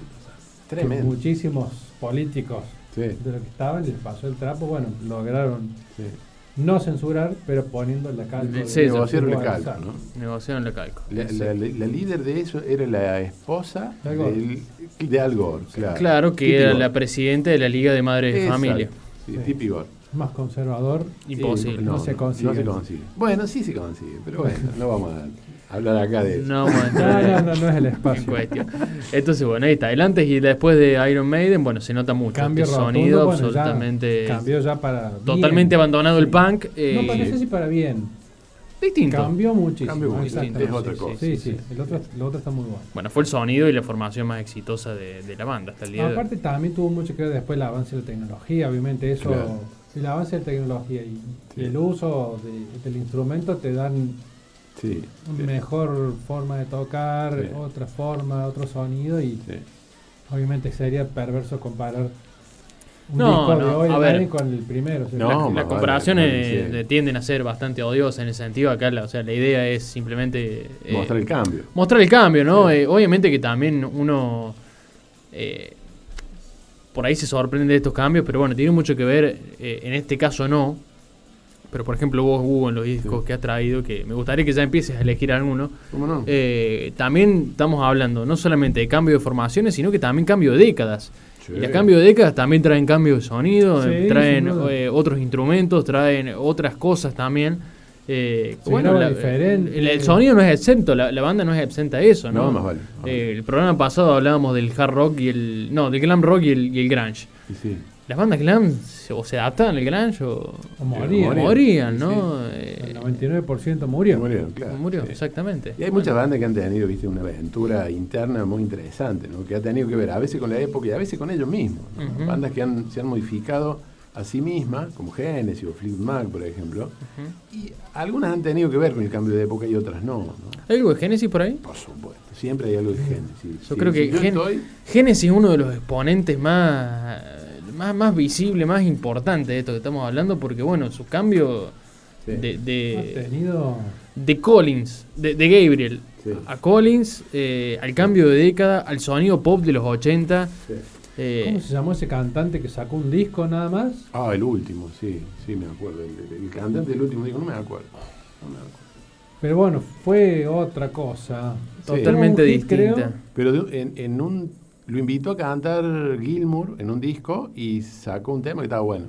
que Tremendo. muchísimos políticos Sí, de los que estaban, les pasó el trapo. Bueno, lograron sí. No censurar, pero poniendo la calco. Sí, Negociaron el de- calco, ¿no? negociaron la calco. La, la- la líder de eso era la esposa De Al Gore. del- de Al Gore, claro. Claro, que era Gore. la presidenta de la Liga de Madres de Exacto. Familia. Sí, Sí. Tippi Gore. Más conservador. Imposible. no se consigue. No se consigue. Bueno, sí se consigue, pero bueno, no vamos a hablar acá de eso. No No, no, en- no, no es el en espacio. cuestión. Entonces, bueno, ahí está. El antes y después de Iron Maiden, bueno, se nota mucho. Cambio este rotundo, sonido bueno, ya absolutamente. cambió ya para bien. Totalmente abandonado el punk. eh, No, sé si para bien. distinto. Cambió muchísimo. Cambió mucho, exactamente. es otra sí, cosa. Sí, sí, el otro, el otro está muy bueno. Bueno, fue el sonido y la formación más exitosa de, de la banda hasta el día de hoy. Aparte también tuvo mucho que ver después el avance de la tecnología, obviamente eso, Claro. el avance de la tecnología y, y Sí. el uso de- del instrumento te dan Sí, mejor forma de tocar, Sí. otra forma, otro sonido y sí. obviamente sería perverso comparar un No, disco de no, hoy a ver. Con el primero. o sea, No, La- más las comparaciones más vale, sí. tienden a ser bastante odiosas en ese sentido. Acá, la, o sea, la idea es simplemente eh, Mostrar el cambio. mostrar el cambio, ¿no? Sí. Eh, obviamente que también uno eh, por ahí se sorprende de estos cambios, pero bueno, tiene mucho que ver, eh, en este caso no. Pero por ejemplo, vos, Hugo, en los discos Sí. que has traído, que me gustaría que ya empieces a elegir alguno. ¿Cómo no? eh, también estamos hablando no solamente de cambio de formaciones, sino que también cambio de décadas. Sí. Y los cambios de décadas también traen cambio de sonido, Sí, eh, traen eh, otros instrumentos, traen otras cosas también. Eh, bueno, la- diferente. el, el sonido no es exento, la, la banda no es exenta a eso, ¿no? No, más vale, más Eh, vale. el programa pasado hablábamos del hard rock y el. No, del glam rock y el, y el grunge. Sí. Las bandas glam se- o se adaptaban al grunge o, o morían. o morían. morían, Sí, ¿no? El Eh, 99% murió. Murieron, claro. murió, sí. exactamente. Y hay muchas bandas que han tenido, viste, una aventura interna muy interesante, ¿no? Que ha tenido que ver a veces con la época y a veces con ellos mismos. Bandas que han, se han modificado a sí mismas, como Genesis o Fleetwood Mac, por ejemplo. Y algunas han tenido que ver con el cambio de época y otras no, ¿no? ¿Hay algo de Genesis por ahí? Por supuesto, siempre hay algo de Genesis. Yo Sí, creo que Gen- estoy- Genesis es uno de los exponentes más, más, más visible, más importante de esto que estamos hablando, porque bueno, su cambio Sí. de, Ha de, tenido. de Collins, de, de Gabriel, Sí. a Collins, eh, al cambio de década, al sonido pop de los 80. Sí. eh, ¿Cómo se llamó ese cantante que sacó un disco nada más? Ah, el último, sí, sí me acuerdo. El, el- el cantante del último disco, no me acuerdo. No me acuerdo. Pero bueno, fue otra cosa. totalmente distinta. creo. Pero de- en, en un lo invitó a cantar Gilmour en un disco y sacó un tema que estaba bueno.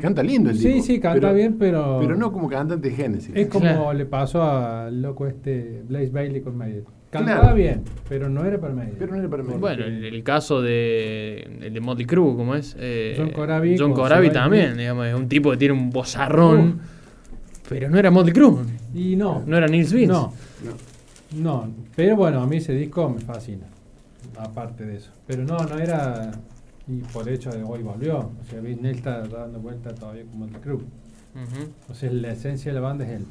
Canta, lindo el Sí, tipo. sí, canta pero- bien, pero. Pero no como cantante de Genesis. Es como Claro. le pasó al loco este Blaze Bailey con Maiden. Cantaba Claro. bien, pero no era para Maiden. Pero no era para Maiden. Bueno, el, el caso de, el de Motley Crue, ¿cómo es? Eh, John Corabi John Corabi también, digamos, es un tipo que tiene un bozarrón, Uh. pero no era Motley Crue, Y no. no era Nils Vince. No, no. Pero bueno, a mí ese disco me fascina. Aparte de eso. Pero no, no era. Y por hecho de hoy volvió. O sea, Vince Neil está dando vuelta todavía como el. Ujú, O sea, la esencia de la banda es él.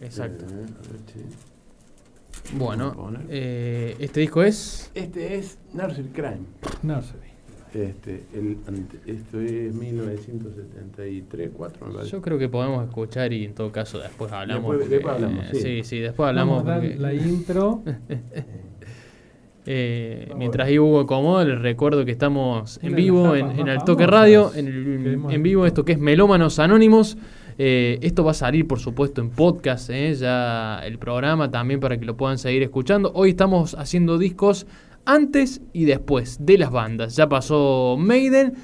exacto. Eh. Bueno, eh, este disco es. Este es Nursery Crime. Nursery. Este, el, ante- esto es 1973, 4 me parece. Yo creo que podemos escuchar y en todo caso después hablamos. Después- después hablamos, eh, sí. sí, después hablamos. Vamos a dar porque, la intro. (laughs) eh, mientras ahí Hugo acomoda, les recuerdo que estamos en vivo en, en más Al Toque famosas Radio, en, el- en vivo esto que es Melómanos Anónimos. Eh, esto va a salir, por supuesto, en podcast, ¿eh? ya el programa también para que lo puedan seguir escuchando. Hoy estamos haciendo discos antes y después de las bandas. Ya pasó Maiden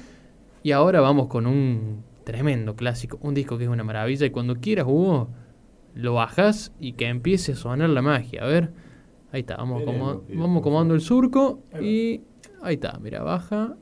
y ahora vamos con un tremendo clásico, un disco que es una maravilla y cuando quieras, Hugo, lo bajas y que empiece a sonar la magia. A ver, ahí está, vamos, Veremos, acomo- veremos. vamos acomodando el surco y ahí está, mira, baja.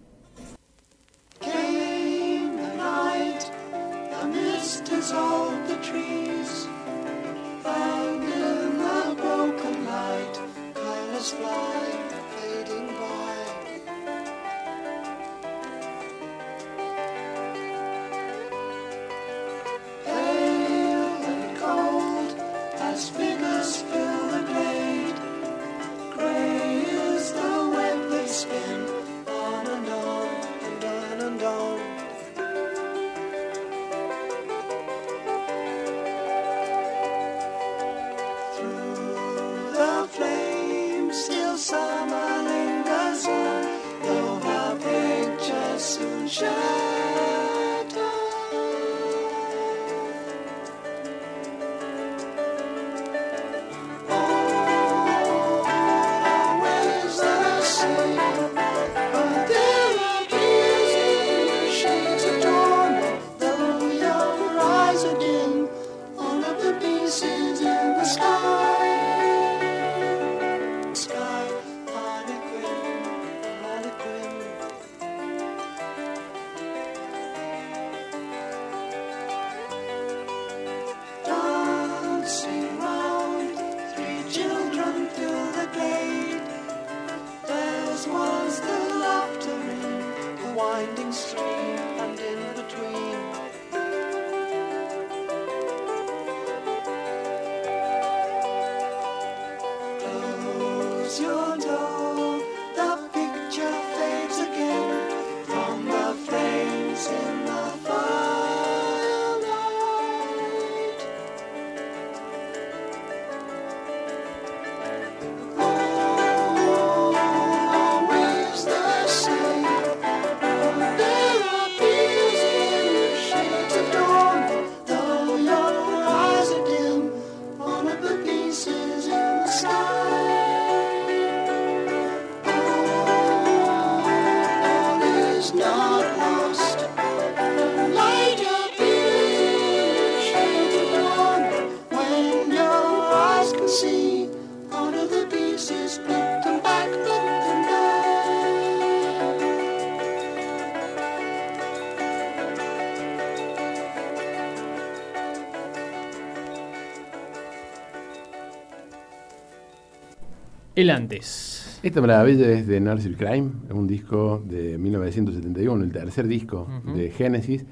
El antes. Esta maravilla es de Nursery Crime, es un disco de 1971, el tercer disco de Genesis,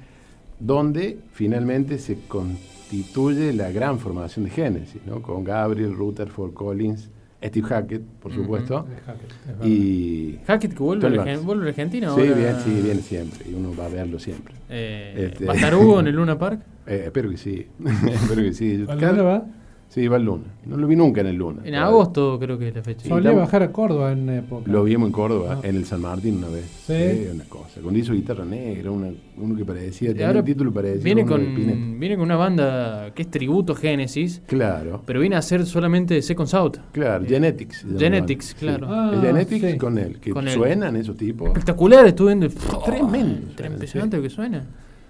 donde finalmente se constituye la gran formación de Genesis, ¿no? con Gabriel, Rutherford, Collins, Steve Hackett, por supuesto, Es Hackett, y... Hackett que vuelve, a Argentina Sí, ahora. bien, sí, viene siempre, y uno va a verlo siempre. Eh, Este- ¿Va a estar Hugo en el Luna Park? (laughs) Eh, espero que sí, (laughs) espero que sí. Yo- ¿A cada- dónde va? Sí, va el Luna. No lo vi nunca en el Luna. En todavía. agosto creo que es la fecha. Solía bajar a Córdoba en época. Lo vimos en Córdoba, Ah. en el San Martín una vez. Sí. una cosa. Cuando hizo guitarra negra, una- uno que parecía, tenía ahora un título parecido viene con, viene con una banda que es tributo a Génesis, Claro, pero viene a ser solamente Second South. claro, Eh, Genetics. Genetics, la claro. Ah, Genetics sí. con él, que Con él. suenan esos tipos. Espectacular, estuve viendo. Tremendo, Tre- suena, Impresionante sí. lo que suena.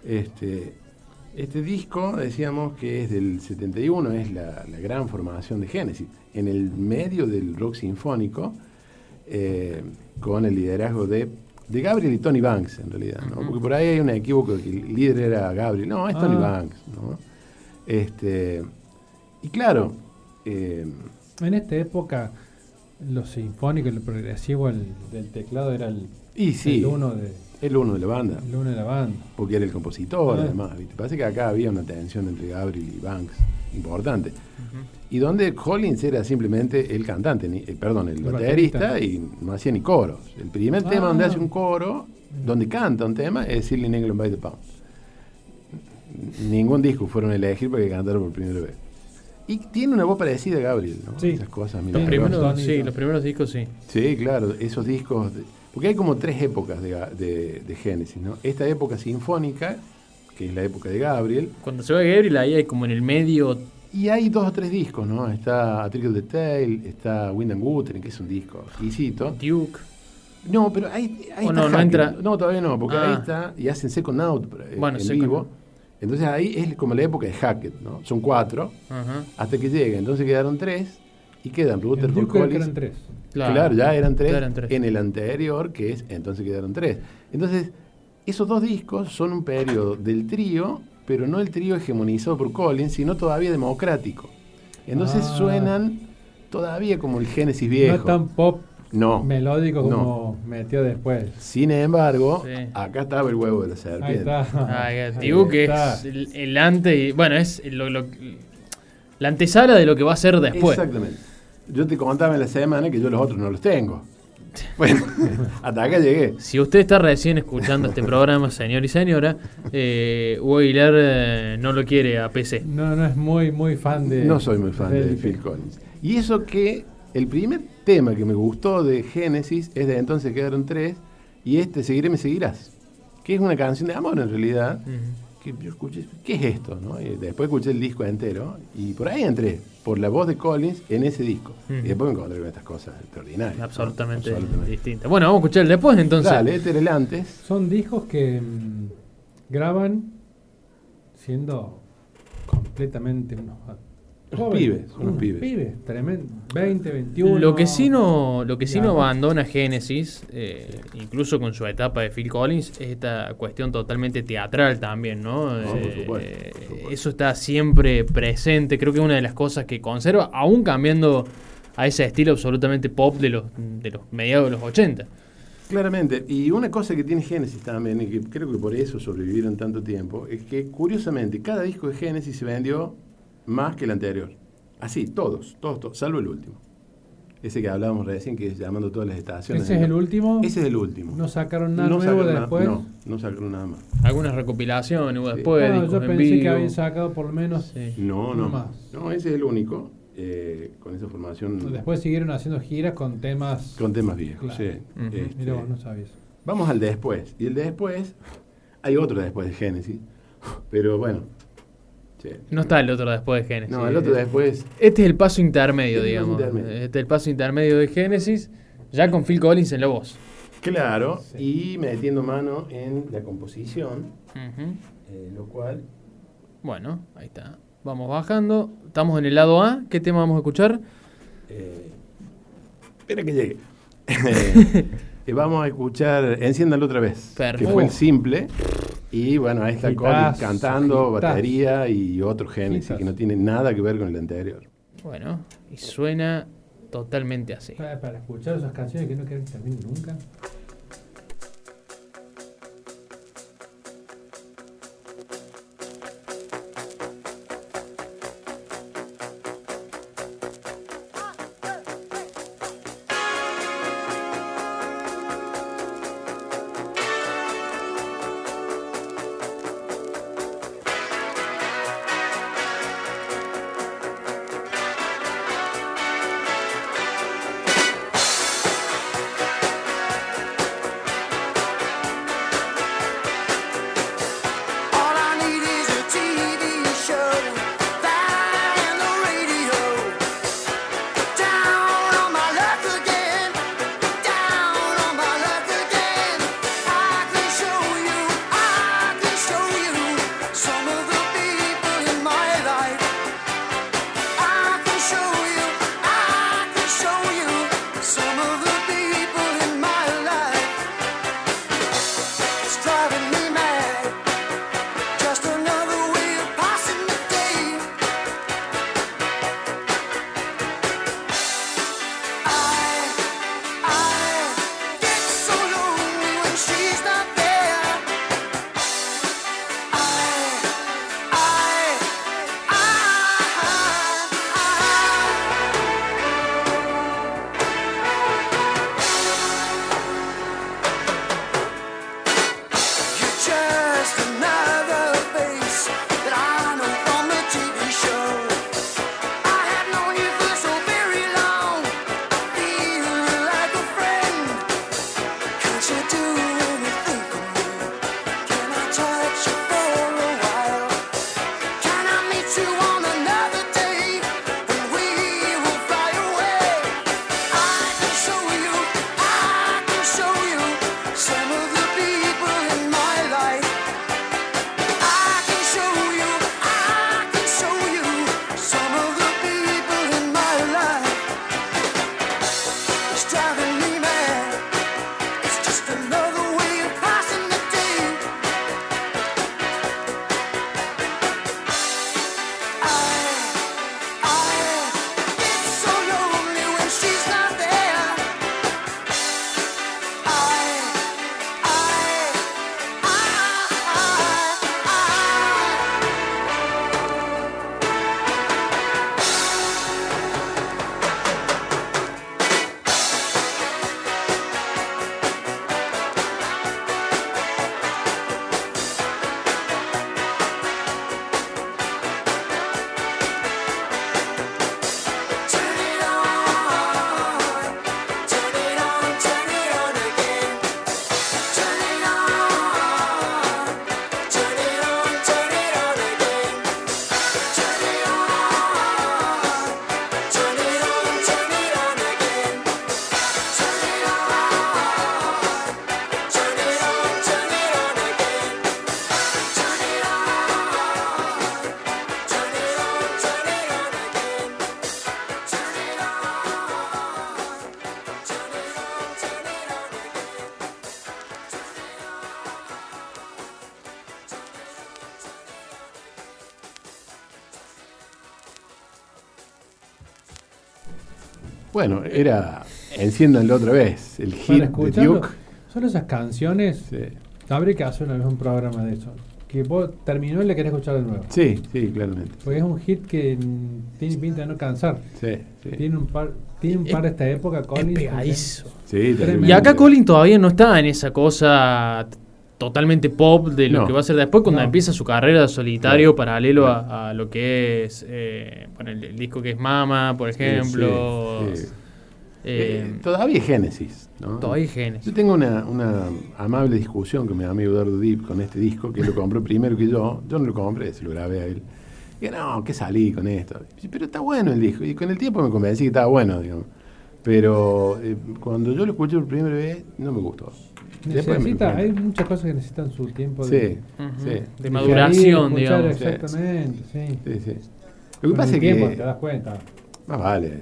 Este, este disco, decíamos que es del 71, es la, la gran formación de Genesis. En el medio del rock sinfónico, eh, con el liderazgo de, de Gabriel y Tony Banks, en realidad. ¿no? Porque por ahí hay un equívoco que el líder era Gabriel. No, es Tony Ah. Banks. ¿no? Este, y claro, eh, En esta época, lo sinfónico y lo progresivo el, del teclado era el, y sí, el uno de, el uno de la banda. el uno de la banda. porque era el compositor, Ah. además. ¿viste? Parece que acá había una tensión entre Gabriel y Banks importante. Y donde Collins era simplemente el cantante, ni- eh, perdón, el, El baterista, baterista. y no hacía ni coros. El primer Ah. tema donde hace un coro, donde canta un tema, es Silly in England by the Pound. Ningún disco fueron a elegir para que cantara por primera vez. Y tiene una voz parecida a Gabriel, ¿no? Sí. Esas cosas Los primeros, razón, sí, ¿no? los primeros discos sí. Sí, claro, esos discos. de- porque hay como tres épocas de, de, de Génesis, ¿no? Esta época sinfónica, que es la época de Gabriel. Cuando se va Gabriel, ahí hay como en el medio. Y hay dos o tres discos, ¿no? Está A Trick of the Tail, está Wind and Wuthering, que es un disco exquisito. Duke. No, pero ahí, ahí ¿O está no, entra? No, todavía no, porque Ah. ahí está, y hacen Second Out eh, Bueno, en Second vivo. Entonces ahí es como la época de Hackett, ¿no? Son cuatro, Ajá. hasta que llega. Entonces quedaron tres, y quedan En Rutherford que Collins. eran tres. Claro, ya eran tres, Ya eran tres. en el anterior, que es entonces quedaron tres. Entonces, esos dos discos son un periodo del trío, pero no el trío hegemonizado por Collins, sino todavía democrático. Entonces Ah. suenan todavía como el Génesis No viejo. es tan pop No. melódico No. como metió después. Sin embargo, Sí. acá estaba el huevo de la Ahí serpiente. está. Ah, Ahí está. es el, el antes. y- Bueno, es lo- lo- la antesala de lo que va a ser después. Exactamente. Yo te contaba en la semana que yo los otros no los tengo. Bueno, (laughs) hasta acá llegué. Si usted está recién escuchando este programa, señor y señora, eh, Hugo Aguilar eh, no lo quiere a PC. No, no es muy, muy fan de. No soy muy fan de. Phil Collins. Y eso que el primer tema que me gustó de Génesis es de entonces quedaron tres, y este Seguiré me seguirás, que es una canción de amor en realidad, que yo escuché, ¿qué es esto? no? Y después escuché el disco entero, y por ahí entré, por la voz de Collins en ese disco. Y después me encontré con estas cosas extraordinarias. ¿no? Absolutamente, Absolutamente. distinta. Bueno, vamos a escuchar el después entonces. Dale, este era el antes. Son discos que mm, graban siendo completamente unos Jóvenes, pibes, unos pibes. tremendo. 20, 21. Lo que sí no, lo que sí no abandona Genesis, eh, incluso con su etapa de Phil Collins, es esta cuestión totalmente teatral también, ¿no? No, por Eh, supuesto, por supuesto. Eso está siempre presente, creo que es una de las cosas que conserva, aún cambiando a ese estilo absolutamente pop de los, de los mediados de los 80. Claramente, y una cosa que tiene Genesis también, y que creo que por eso sobrevivieron tanto tiempo, es que curiosamente cada disco de Genesis se vendió más que el anterior. Así, todos, todos, todos, salvo el último. Ese que hablábamos recién, que es llamando todas las estaciones. Ese es el último. Ese es el último. No sacaron nada No nuevo sacaron nada- después. no, no sacaron nada más. Algunas recopilaciones hubo Sí. después, discos yo en pensé que habían sacado por lo menos. Sí. No, no. Más. No, ese es el único, eh, con esa formación, Después siguieron haciendo giras con temas. con temas viejos. Claro. sí. Este, Mira vos, no sabías. Vamos al después. Y el después, hay otro después de Genesis, (laughs) pero bueno. Sí. No está el otro después de Genesis. No, el otro después Este es el paso intermedio, Este es digamos. intermedio. Este es el paso intermedio de Genesis, ya con Phil Collins en la voz. Claro, y metiendo mano en la composición, eh, lo cual Bueno, ahí está. Vamos bajando. Estamos en el lado A. ¿Qué tema vamos a escuchar? eh, espera que llegue. (laughs) (laughs) Eh, vamos a escuchar Enciéndalo otra vez, que Perfecto. fue el simple. Y bueno, ahí está Collins cantando, batería y otro Genesis Hitazo. que no tiene nada que ver con el anterior. Bueno, y suena totalmente así. Para, para escuchar esas canciones que no quieren que terminen nunca. Bueno, era Enciéndanlo otra vez, el hit de Duke. son esas canciones. Sí. Habría que hacer una vez un programa de eso. Que vos terminó y le querés escuchar de nuevo. sí, sí, claramente. Porque es un hit que tiene pinta de no cansar. Sí, sí. Tiene un par, tiene un Es- par de esta época, Es Collins. pegadizo. Sí. Y acá Colin todavía no está en esa cosa totalmente pop de lo No. que va a ser después cuando No. empieza su carrera solitario paralelo a, a lo que es eh, bueno, el, el disco que es Mama, por ejemplo. Sí, sí. eh, Eh, todavía es Génesis, ¿no? todavía hay genes. Yo tengo una, una amable discusión con mi amigo Eduardo Deep con este disco, que lo compró (laughs) primero que yo. Yo no lo compré, se lo grabé a él. Y no, ¿qué salí con esto? Pero está bueno el disco. Y con el tiempo me convencí que estaba bueno, digamos. Pero eh, cuando yo lo escuché por primera vez, no me gustó. Necesita, hay muchas cosas que necesitan su tiempo Sí, de, Ujú. sí, De maduración, digamos. Exactamente, sí. sí, sí. Lo que Con pasa el es tiempo que. te das cuenta. Más vale, eh,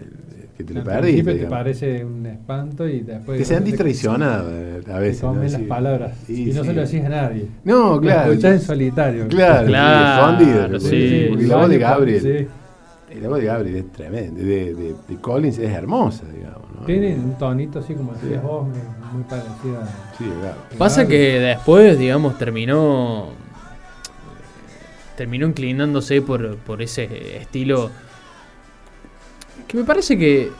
que te lo Al perdiste. principio te digamos. parece un espanto y después... Te sentís te- traicionado eh, a Te veces. ¿no? comen las Sí. palabras Sí, y no sí. se lo decís a nadie. No, Lo claro. escuchás en solitario. Claro, Claro, sí. el la voz de Gabriel. sí. y La voz de Gabriel es tremenda. De, de, de Collins es hermosa, digamos. Tiene un tonito así como decías Sí. vos, muy muy parecido a... Sí, claro. Pasa que después, digamos, terminó terminó inclinándose por, por ese estilo que me parece que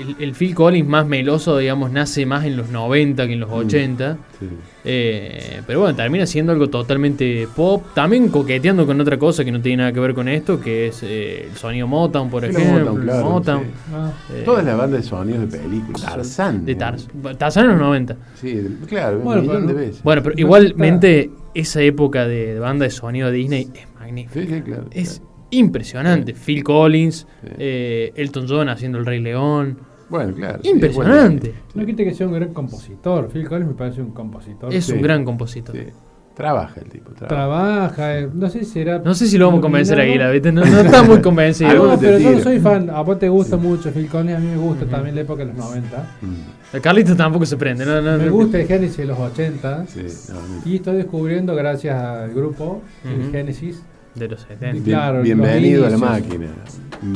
el, el Phil Collins más meloso, digamos, nace más en los 90 que en los Mm. 80. Sí. Eh, pero bueno, termina siendo algo totalmente pop, también coqueteando con otra cosa que no tiene nada que ver con esto, que es eh, el sonido Motown, por ejemplo. Motown, claro, Motown. sí. Ah, Eh, Todas las bandas de sonidos de películas. Tarzán. De. Tarzán. Tarzán en los 90. Sí, claro, Bueno, un millón pero- de veces. Bueno, pero igualmente esa época de, de banda de sonido de Disney es magnífica. Sí, sí, claro. Es impresionante. Phil Collins, Sí. eh, Elton John haciendo El Rey León. Bueno, claro. sí, Impresionante. no quita que sea un gran compositor. Phil Collins me parece un compositor. Es Sí. un gran compositor. bueno, sí. Trabaja el tipo. Trabaja. Trabaja, eh, no sé si será... No sé si lo vamos a convencer a ¿viste? No, no está muy convencido. No, pero yo no soy fan. A vos te gusta mucho Phil Collins, a mí me gusta también la época de los 90. Mm, El Carlito tampoco se prende. No, no, Me no. gusta el Genesis de los 80. sí. Y estoy descubriendo, gracias al grupo, el Ujú. De los 70. Bien- claro, bienvenido a la máquina,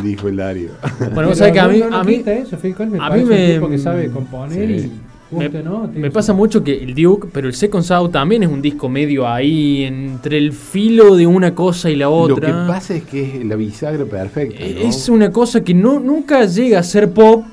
dijo el Dario. Bueno, vos sabés que a mí, no, a mí eso, Phil Collins me a parece mí me- un tipo que sabe componer Sí. y me, pasa mucho que el Duke, pero el Second Sound también es un disco medio ahí, entre el filo de una cosa y la otra. Lo que pasa es que es la bisagra perfecta. Eh, ¿no? Es una cosa que no, nunca llega a ser pop.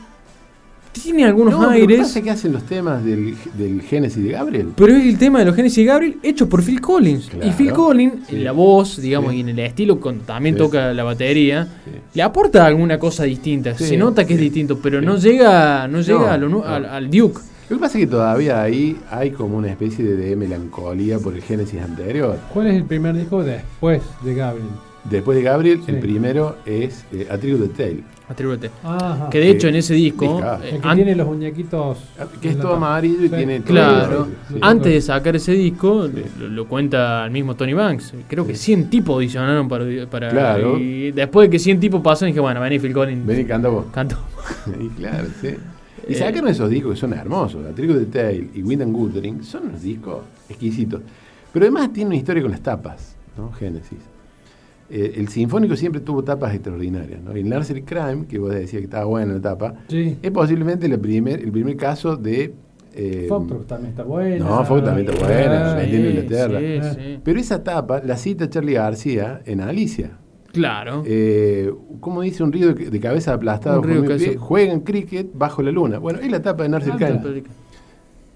Tiene algunos No, Lo que aires. pasa es que hacen los temas del, del Génesis de Gabriel. Pero es el tema de los Genesis y Gabriel hecho por Phil Collins. Claro, y Phil Collins, sí. en la voz, digamos, Sí. y en el estilo, cuando también Sí. toca la batería, Sí. le aporta alguna cosa distinta. Sí, Se nota que es distinto, pero sí. no llega, no llega No, a lo nu- no. al, al Duke. Lo que pasa es que todavía ahí hay como una especie de, de melancolía por el Génesis anterior. ¿Cuál es el primer disco después de Gabriel? Después de Gabriel, Sí. el primero es eh, A Trigo de Tale, Atríbute. Ajá. Que de hecho en ese disco, eh, el que an- tiene los muñequitos. que es la todo amarillo y Sí. tiene todo. Claro. Sí. antes de sacar ese disco, Sí. lo, lo cuenta el mismo Tony Banks. Creo que Sí. 100 tipos audicionaron para. para Claro. Y después de que 100 tipos pasan, dije, bueno, vení Phil Collins. Ven y canta vos. Canto. y (laughs) claro, sí. Y Eh. sacaron esos discos que son hermosos. A Trigo de Tale y Wind and Guthering son unos discos exquisitos. Pero además tiene una historia con las tapas, ¿no? Génesis. Eh, el Sinfónico siempre tuvo tapas extraordinarias, ¿no? Y el Nursery Crime, que vos decías que estaba buena la tapa, Sí. es posiblemente la primer, el primer caso de... eh, Foxtrot también está buena. No, Foxtrot también está buena, Ah, Inglaterra. Sí, sí. Pero esa tapa la cita Charlie García en Alicia. Claro. Eh, ¿Cómo dice un río de, cabeza aplastada? Un río pie? Juegan cricket bajo la luna. Bueno, es la tapa de Nursery Ah, Crime.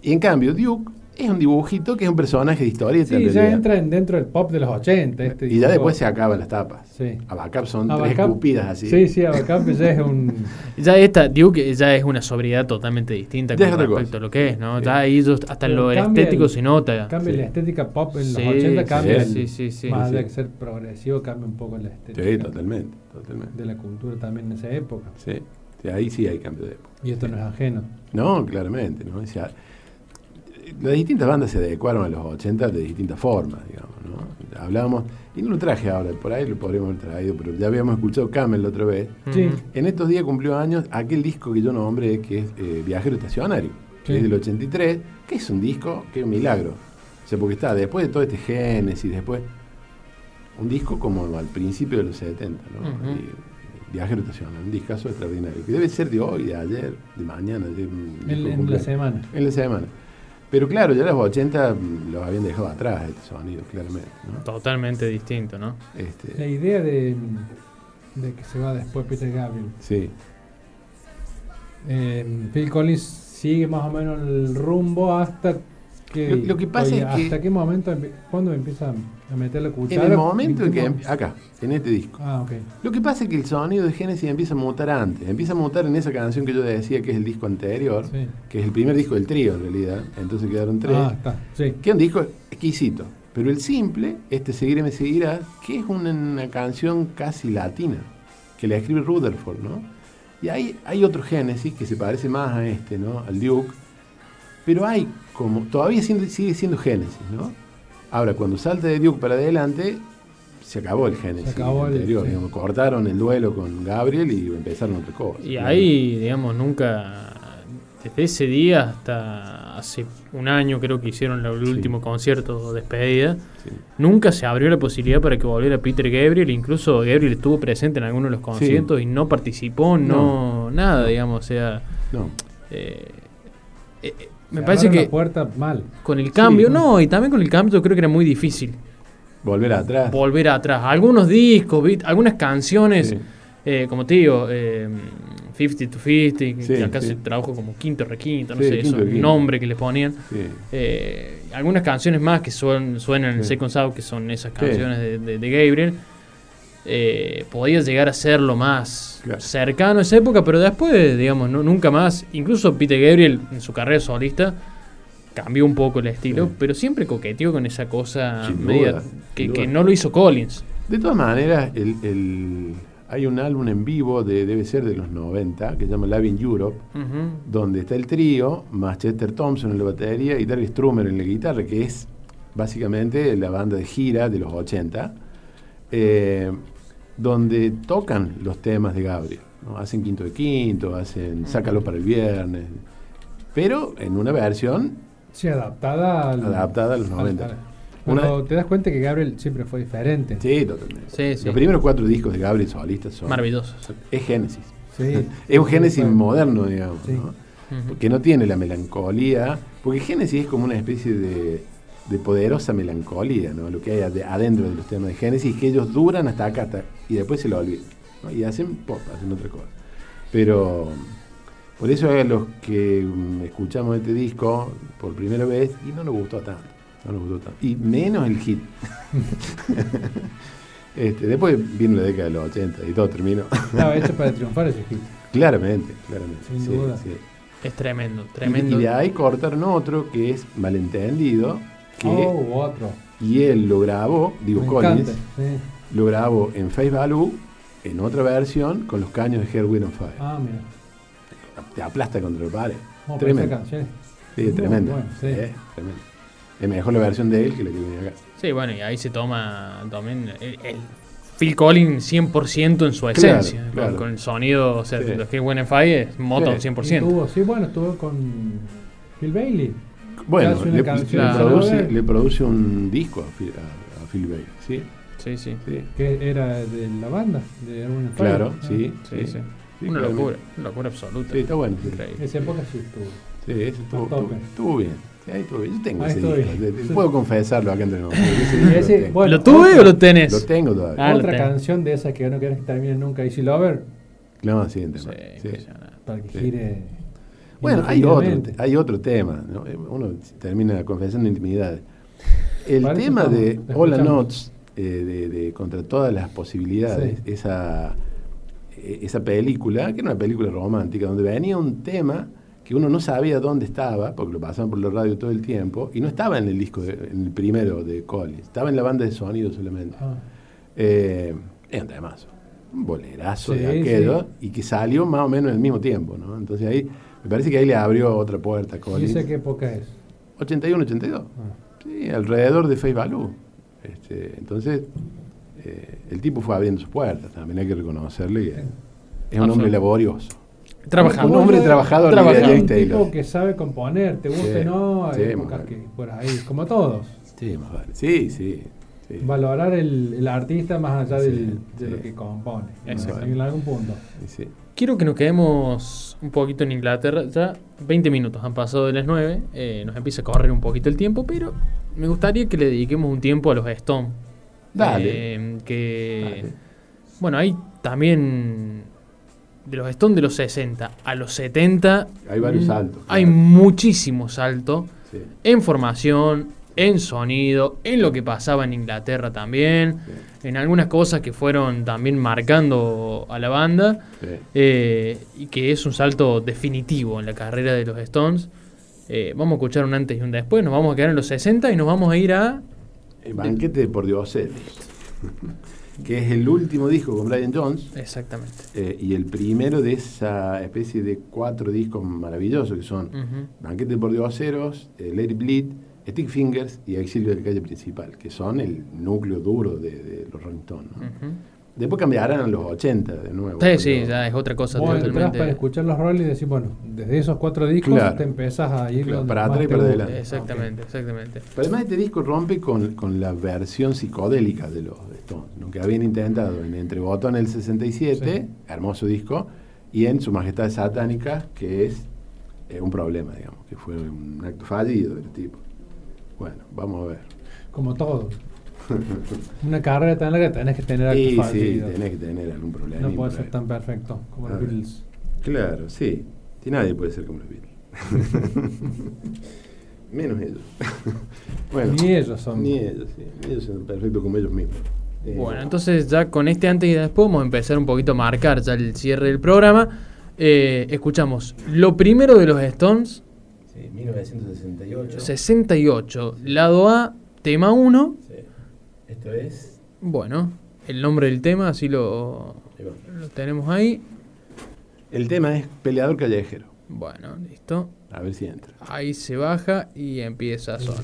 Y en cambio, Duke es un dibujito que es un personaje de historieta. Sí, ya realidad. entra en- dentro del pop de los 80. Este Y ya después se acaban las tapas. Sí. Abacap son tres escupidas así. Sí, sí, Abacap ya es un. (laughs) Ya esta, Duke ya es una sobriedad totalmente distinta Ya con respecto cosa. a lo que es, ¿no? Sí. Ya ahí ellos- hasta en Pero lo estético el- se nota. Cambia Sí. la estética pop en los Sí, 80, sí, cambia. sí, sí, sí. Más Sí, de ser progresivo, cambia un poco la estética. Sí, totalmente, totalmente. De la cultura también en esa época. Sí, sí, ahí sí hay cambio de época. Y esto no es ajeno. No, claramente, ¿no? O sea, las distintas bandas se adecuaron a los 80 de distintas formas, digamos, ¿no? Hablábamos, y no lo traje ahora, por ahí lo podríamos haber traído, pero ya habíamos escuchado Camel la otra vez. Sí. En estos días cumplió años aquel disco que yo nombré, que es eh, Viajero Estacionario, que Sí. es del 83, que es un disco que es un milagro. O sea, porque está después de todo este Génesis, después un disco como al principio de los 70, ¿no? Ujú. Y Viajero Estacional, un discazo extraordinario, que debe ser de hoy, de ayer, de mañana, de En, la semana. En la semana. Pero claro, ya los 80 mm, los habían dejado atrás este sonido, claramente. ¿no? Totalmente distinto, ¿no? La Este, idea de, de que se va después Peter Gabriel. sí, Eh, Phil Collins sigue más o menos el rumbo hasta. Lo- lo que pasa es que- ¿Hasta qué momento, cuándo empieza a meter la en cuchara? el momento en que... ¿En em- Acá, en este disco. Ah, ok. Lo que pasa es que el sonido de Genesis empieza a mutar antes. Empieza a mutar en esa canción que yo decía que es el disco anterior, Sí. que es el primer disco del trío en realidad. Entonces quedaron tres. Ah, está. Sí. Que es un disco exquisito. Pero el simple, este Seguiré me seguirás, que es una, una canción casi latina, que la escribe Rutherford, ¿no? Y hay, hay otro Génesis que se parece más a este, ¿no? Al Duke. Pero hay como, todavía siendo- sigue siendo Génesis, ¿no? Ahora, cuando salta de Duke para adelante, se acabó el Génesis Se acabó el- anterior. sí. digamos, cortaron el duelo con Gabriel y empezaron otra cosa. Y ahí, digamos, nunca, desde ese día hasta hace un año creo que hicieron el Sí. último concierto despedida, Sí. nunca se abrió la posibilidad para que volviera Peter Gabriel, incluso Gabriel estuvo presente en algunos de los conciertos y no participó, no, nada, digamos, o sea, No, eh, eh, me parece que la puerta mal. con el cambio, Sí. no, y también con el cambio yo creo que era muy difícil volver atrás. volver atrás. Algunos discos, algunas canciones, Sí. eh, como te digo, eh, 50 to 50, que, Sí, que acá sí. se trabajo como quinto requinto, no Sí, sé, eso, el nombre que le ponían. Sí. Eh, algunas canciones más que suenan, suenan en. Second Sound, que son esas Sí. canciones de, de- de Gabriel. Eh, podía llegar a ser lo más Claro. cercano a esa época, pero después, digamos, no, nunca más. Incluso Peter Gabriel, en su carrera solista, cambió un poco el estilo, Sí. pero siempre coqueteó con esa cosa Sin media duda, que, no lo hizo Collins. De todas maneras, el, el- hay un álbum en vivo, de, debe ser de los 90, que se llama Live in Europe, donde está el trío, más Chester Thompson en la batería y Darryl Strummer en la guitarra, que es básicamente la banda de gira de los 80, eh, donde tocan los temas de Gabriel. ¿no? Hacen quinto de quinto, hacen Sácalo para el viernes, pero en una versión Sí, adaptada al- adaptada a los al- 90. al- Una- Pero te das cuenta que Gabriel siempre fue diferente. Sí, totalmente. Sí, sí. Los primeros cuatro discos de Gabriel solistas son... Maravillosos. Es Génesis. Sí. (laughs) Es un Génesis moderno, digamos, Sí. ¿no? Ujú. que no tiene la melancolía, porque Génesis es como una especie de, de poderosa melancolía, ¿no? lo que hay ade- adentro de los temas de Génesis, que ellos duran hasta acá hasta- y después se lo olvidan, ¿no? y hacen pop, hacen otra cosa. Pero por eso a los que mm, escuchamos este disco por primera vez, y no nos gustó tanto, no nos gustó tanto, y menos el hit. (laughs) este, después vino la década de los 80 y todo terminó. (laughs) Estaba hecho para triunfar ese hit. claramente, claramente. Sin sí, duda. sí. Es tremendo, Y- tremendo. Y de ahí cortaron otro que es malentendido, que, Oh, otro. y él lo grabó, digo Me Collins, encanta. Sí. lo grabó en Face Value, en otra versión, con los caños de Hair, Wind and Fire. Ah, mira. Te aplasta contra el pared. Oh, tremendo. canción es Sí, muy tremendo. buena, sí. Eh, tremendo. Es mejor la versión de él que la que viene acá. Sí, bueno, y ahí se toma también el, el Phil Collins 100% en su Claro, esencia. con- claro. Con, el sonido, o sea, Sí. lo que es Fire es Motown Sí. 100%. Estuvo, sí, bueno, estuvo con Phil Bailey. Bueno, le, canción, le claro. produce, le produce un disco a Phil, a- a Phil Bailey, ¿sí? Sí, sí. Sí, que era de la banda de Fire. claro, Ah, sí. Sí, sí. Sí, Una claramente. locura, una locura absoluta. Sí, está bueno. esa época sí estuvo. Sí, eso estuvo, estuvo, estuvo bien. Sí, ahí estuvo bien. Yo tengo Ahí ese disco. Puedo confesarlo acá entre nosotros. Ese lo tengo. bueno, ¿Lo tuve otro- o lo tenés? Lo tengo todavía. Ah, Otra canción de esa que no quieres que termine nunca, Easy Lover, No, sí, Sí, para que Sí. gire. Bueno, hay otro, hay otro tema. ¿no? Eh, Uno termina confesando intimidades. El tema estamos, de Hola. Notes, eh, de, de Contra todas las posibilidades, Sí. esa, eh, esa película, que era una película romántica, donde venía un tema que uno no sabía dónde estaba, porque lo pasaban por la radio todo el tiempo, y no estaba en el disco, de- en el primero de Collins, estaba en la banda de sonido solamente. Ah, Eh, era un temazo, un bolerazo Sí, de aquello, y que salió más o menos al mismo tiempo, ¿no? Entonces ahí, me parece que ahí le abrió otra puerta a ¿Y Collins. esa qué época es? 81, 82. Ah. Sí, alrededor de Face Value. Este, entonces, eh, el tipo fue abriendo sus puertas, también hay que reconocerle que es un hombre laborioso. Trabajando. Un hombre trabajador, trabajando. Un tipo Taylor. que sabe componer, te Sí, o no, hay sí, épocas que por ahí, como todos. Sí, más vale. Sí, sí. Valorar el, el artista más allá Sí, del- de sí. lo que compone. Exacto. En algún punto. Sí. Quiero que nos quedemos un poquito en Inglaterra. Ya 20 minutos han pasado de las 9. eh, nos empieza a correr un poquito el tiempo, pero me gustaría que le dediquemos un tiempo a los Stones. Dale. Eh, que. Dale. Bueno, hay también. De los Stones de los 60 a los 70. Hay varios saltos, Hay claro. muchísimo salto Sí. en formación, en sonido, en lo que pasaba en Inglaterra también, en algunas cosas que fueron también marcando a la banda, Sí. eh, y que es un salto definitivo en la carrera de los Stones. Eh, vamos a escuchar un antes y un después, nos vamos a quedar en los 60 y nos vamos a ir a... El banquete de por dioseros. (laughs) que es el último disco con Brian Jones. Exactamente. eh, y el primero de esa especie de cuatro discos maravillosos que son Ujú. Banquete por Dioseros, Let It Bleed, Stick Fingers y Exilio de la calle principal, que son el núcleo duro de, de los Rolling Stones. ¿no? Ujú. Después cambiarán a los 80 de nuevo. Sí, sí, ya es otra cosa Vos entras totalmente... para escuchar los roles y decís, bueno, desde esos cuatro discos Claro. te empezás a ir Claro, para más atrás y para adelante. Exactamente, exactamente. Pero además este disco rompe con, con la versión psicodélica de los Stones, ¿no? que habían intentado en Entre Botón el 67, hermoso disco, y en Su Majestad Satánica, que es eh, un problema, digamos, que fue un acto fallido del tipo. Bueno, vamos a ver. Como todo. Una carrera tan larga tenés que tener Sí, sí, fallidos. tenés que tener algún problema. No puede ser tan perfecto como los ver. Beatles. Claro, sí. Y nadie puede ser como los Beatles. (laughs) Menos ellos. (laughs) bueno, Ni ellos son. Ni ellos, sí. Ni ellos son perfectos como ellos mismos. Eh, Bueno, entonces ya con este antes y después vamos a empezar un poquito a marcar ya el cierre del programa. Eh, escuchamos lo primero de los Stones, Sí, 1968. 68, lado A, tema 1. Sí. Esto es. Bueno, el nombre del tema, así lo, lo tenemos ahí. El tema es peleador callejero. Bueno, listo. A ver si entra. Ahí se baja y empieza a Es sonar.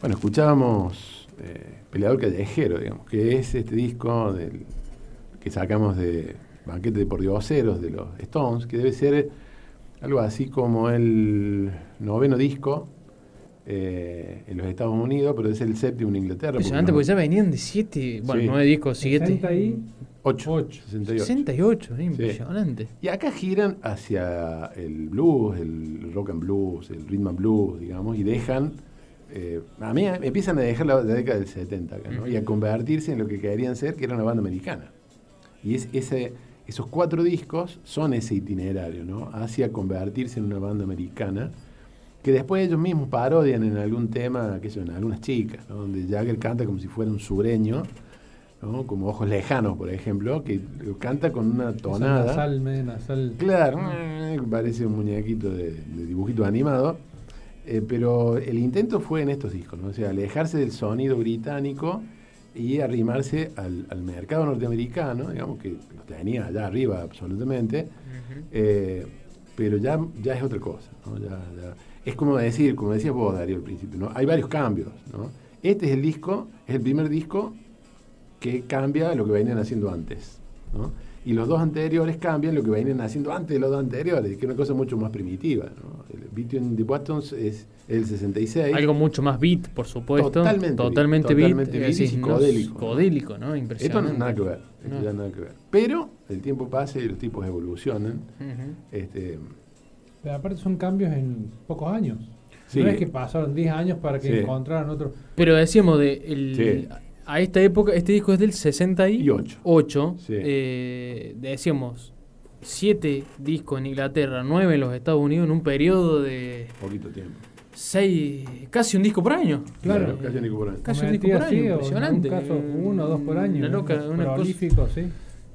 Bueno, escuchábamos eh, Peleador Callejero, digamos, que es este disco del, que sacamos de Banquete de Pordioseros de los Stones, que debe ser algo así como el noveno disco eh, en los Estados Unidos, pero es el séptimo en Inglaterra. Impresionante, porque ya venían de 7, bueno, Sí. 9 discos, 7. 8, Ocho. 68. 68, eh, impresionante. Y acá giran hacia el blues, el rock and blues, el rhythm and blues, digamos, y dejan, eh, a mí empiezan a dejar la, la década del 70 acá, ¿no? Y a convertirse en lo que querían ser, que era una banda americana. Y es, ese, esos cuatro discos son ese itinerario, ¿no? Hacia convertirse en una banda americana, que después ellos mismos parodian en algún tema, que son algunas chicas, ¿no? Donde Jagger canta como si fuera un sureño, ¿no? Como Ojos Lejanos, por ejemplo, que canta con una tonada. Nasal, nasal. Claro, mm, parece un muñequito de, de dibujito animado. Eh, pero el intento fue en estos discos, ¿no? O sea, alejarse del sonido británico y arrimarse al, al mercado norteamericano, digamos que lo tenía allá arriba absolutamente, eh, pero ya, ya es otra cosa, ¿no? Ya- ya- Es como decir, como decías vos, Darío, al principio, ¿no? Hay varios cambios, ¿no? Este es el disco, es el primer disco que cambia lo que venían haciendo antes. ¿no? Y los dos anteriores cambian lo que venían haciendo antes de los dos anteriores, que es una cosa mucho más primitiva. ¿no? El Between the Buttons es el 66. Algo mucho más beat, por supuesto. Totalmente Totalmente, beat, beat. totalmente beat y no, psicodélico, ¿no? ¿no? Esto Impresionante. no nada que ver. esto No. ya nada que ver. Pero el tiempo pasa y los tipos evolucionan. Este, Pero aparte son cambios en pocos años. Sí. No es que pasaron 10 años para que Sí. encontraran otro. Pero decíamos, de el, Sí. A esta época, este disco es del 68. ocho. Sí. eh, decíamos, 7 discos en Inglaterra, 9 en los Estados Unidos, en un periodo de poquito tiempo. 6, casi un disco por año. Claro. casi un disco por año. Casi un disco por sí, año, en impresionante. caso uno o dos por año. Una loca, una cosa- sí.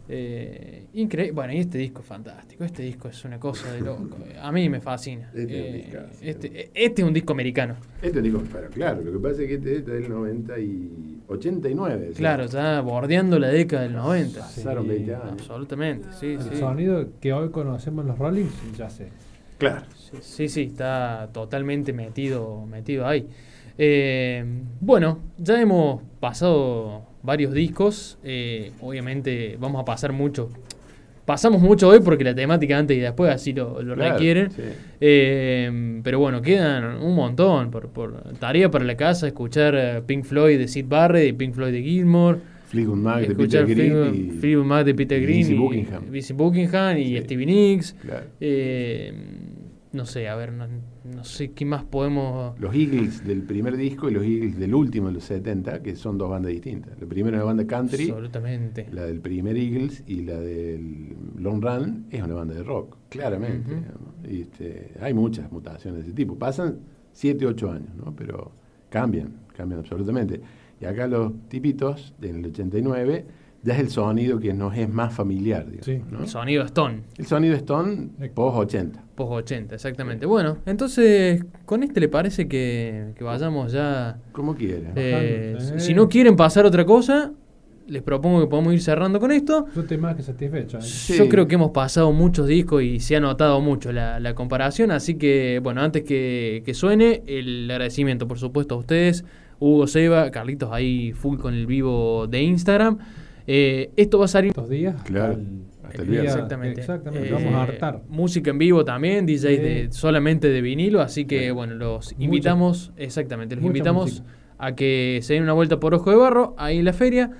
Eh, increíble. Bueno, y este disco es fantástico. Este disco es una cosa de loco. A mí me fascina. Este es un Eh, discazo. este, este es un disco americano. Este disco, pero claro, lo que pasa es que este es del 90 y 89. ¿sí? Claro, ya bordeando la década del 90. Pasaron Sí, 20 años. Absolutamente, sí, El sí. sonido que hoy conocemos los Rollings, ya sé. Claro. Sí, sí, sí, está totalmente metido, metido ahí. Eh, bueno, ya hemos pasado varios discos. eh, obviamente vamos a pasar mucho. Pasamos mucho hoy porque la temática antes y después así lo, lo Claro, requieren. sí. Eh, pero bueno, quedan un montón. Por, por tarea para la casa, escuchar eh, Pink Floyd de Sid Barrett y Pink Floyd de Gilmore. Fleetwood Mac de Peter Green Fleetwood- y, Mac de Peter y Green y Buckingham. Lindsey Buckingham y Sí. Stevie Nicks. Claro. Eh, no sé, a ver, no, no sé qué más podemos. Los Eagles del primer disco y los Eagles del último de los 70, que son dos bandas distintas. La primera es una banda country, Absolutamente. la del primer Eagles y la del Long Run es una banda de rock, claramente. Y, este, hay muchas mutaciones de ese tipo. Pasan 7, 8 años, ¿no? pero cambian, cambian absolutamente. Y acá los tipitos, en el 89, ya es el sonido que nos es más familiar. digamos, Sí. ¿no? El sonido Stone, El sonido Stone post 80. post 80, exactamente. Bueno, entonces, con este le parece que, que vayamos ya. Como quieras. eh, Bajando, si eh. no quieren pasar otra cosa, les propongo que podamos ir cerrando con esto. Yo estoy más que satisfecho. ¿eh? Sí. Yo creo que hemos pasado muchos discos y se ha notado mucho la, la comparación, así que bueno, antes que, que suene, el agradecimiento por supuesto a ustedes, Hugo Seba, Carlitos ahí full con el vivo de Instagram. Eh, esto va a salir Estos días. Claro, al- hasta el el viernes. día- exactamente. Exactamente. Eh, Vamos a hartar. Música en vivo también, DJs de, Sí. solamente de vinilo, así que bueno, los Mucha- invitamos, exactamente, los invitamos música. a que se den una vuelta por Ojo de Barro, ahí en la feria.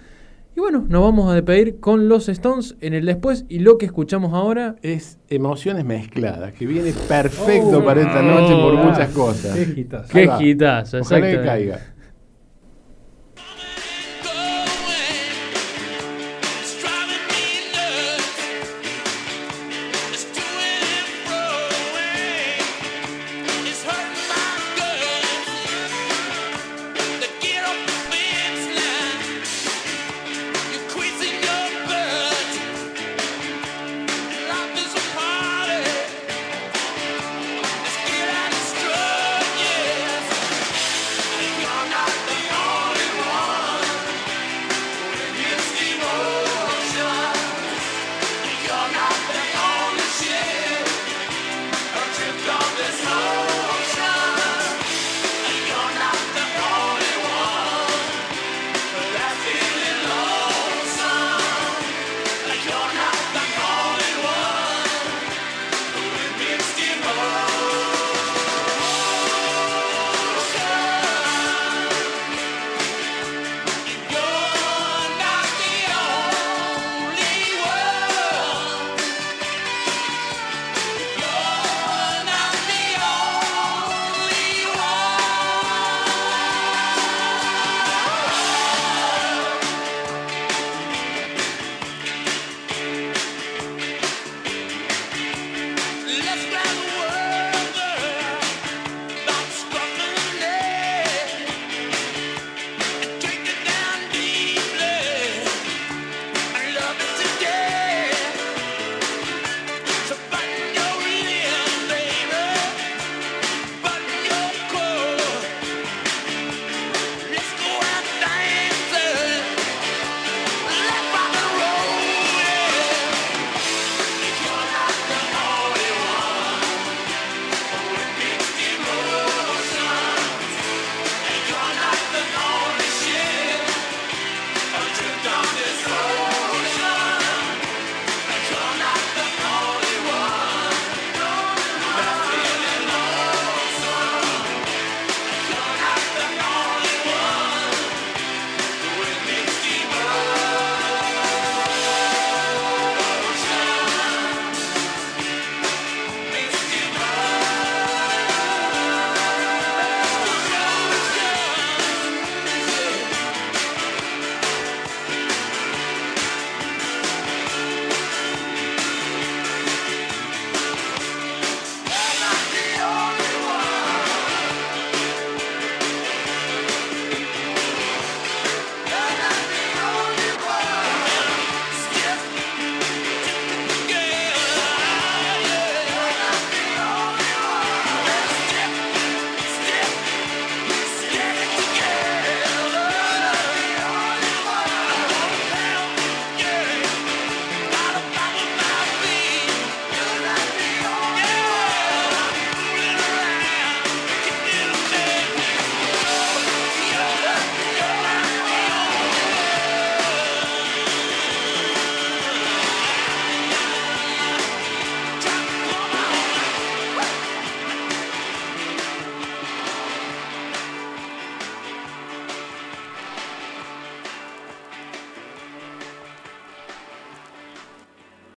Y bueno, nos vamos a despedir con los Stones en el después y lo que escuchamos ahora es emociones mezcladas, que viene perfecto Oh, para esta noche por muchas cosas. Qué hitazo. Ahí Qué va. hitazo, Ojalá que exactamente. caiga.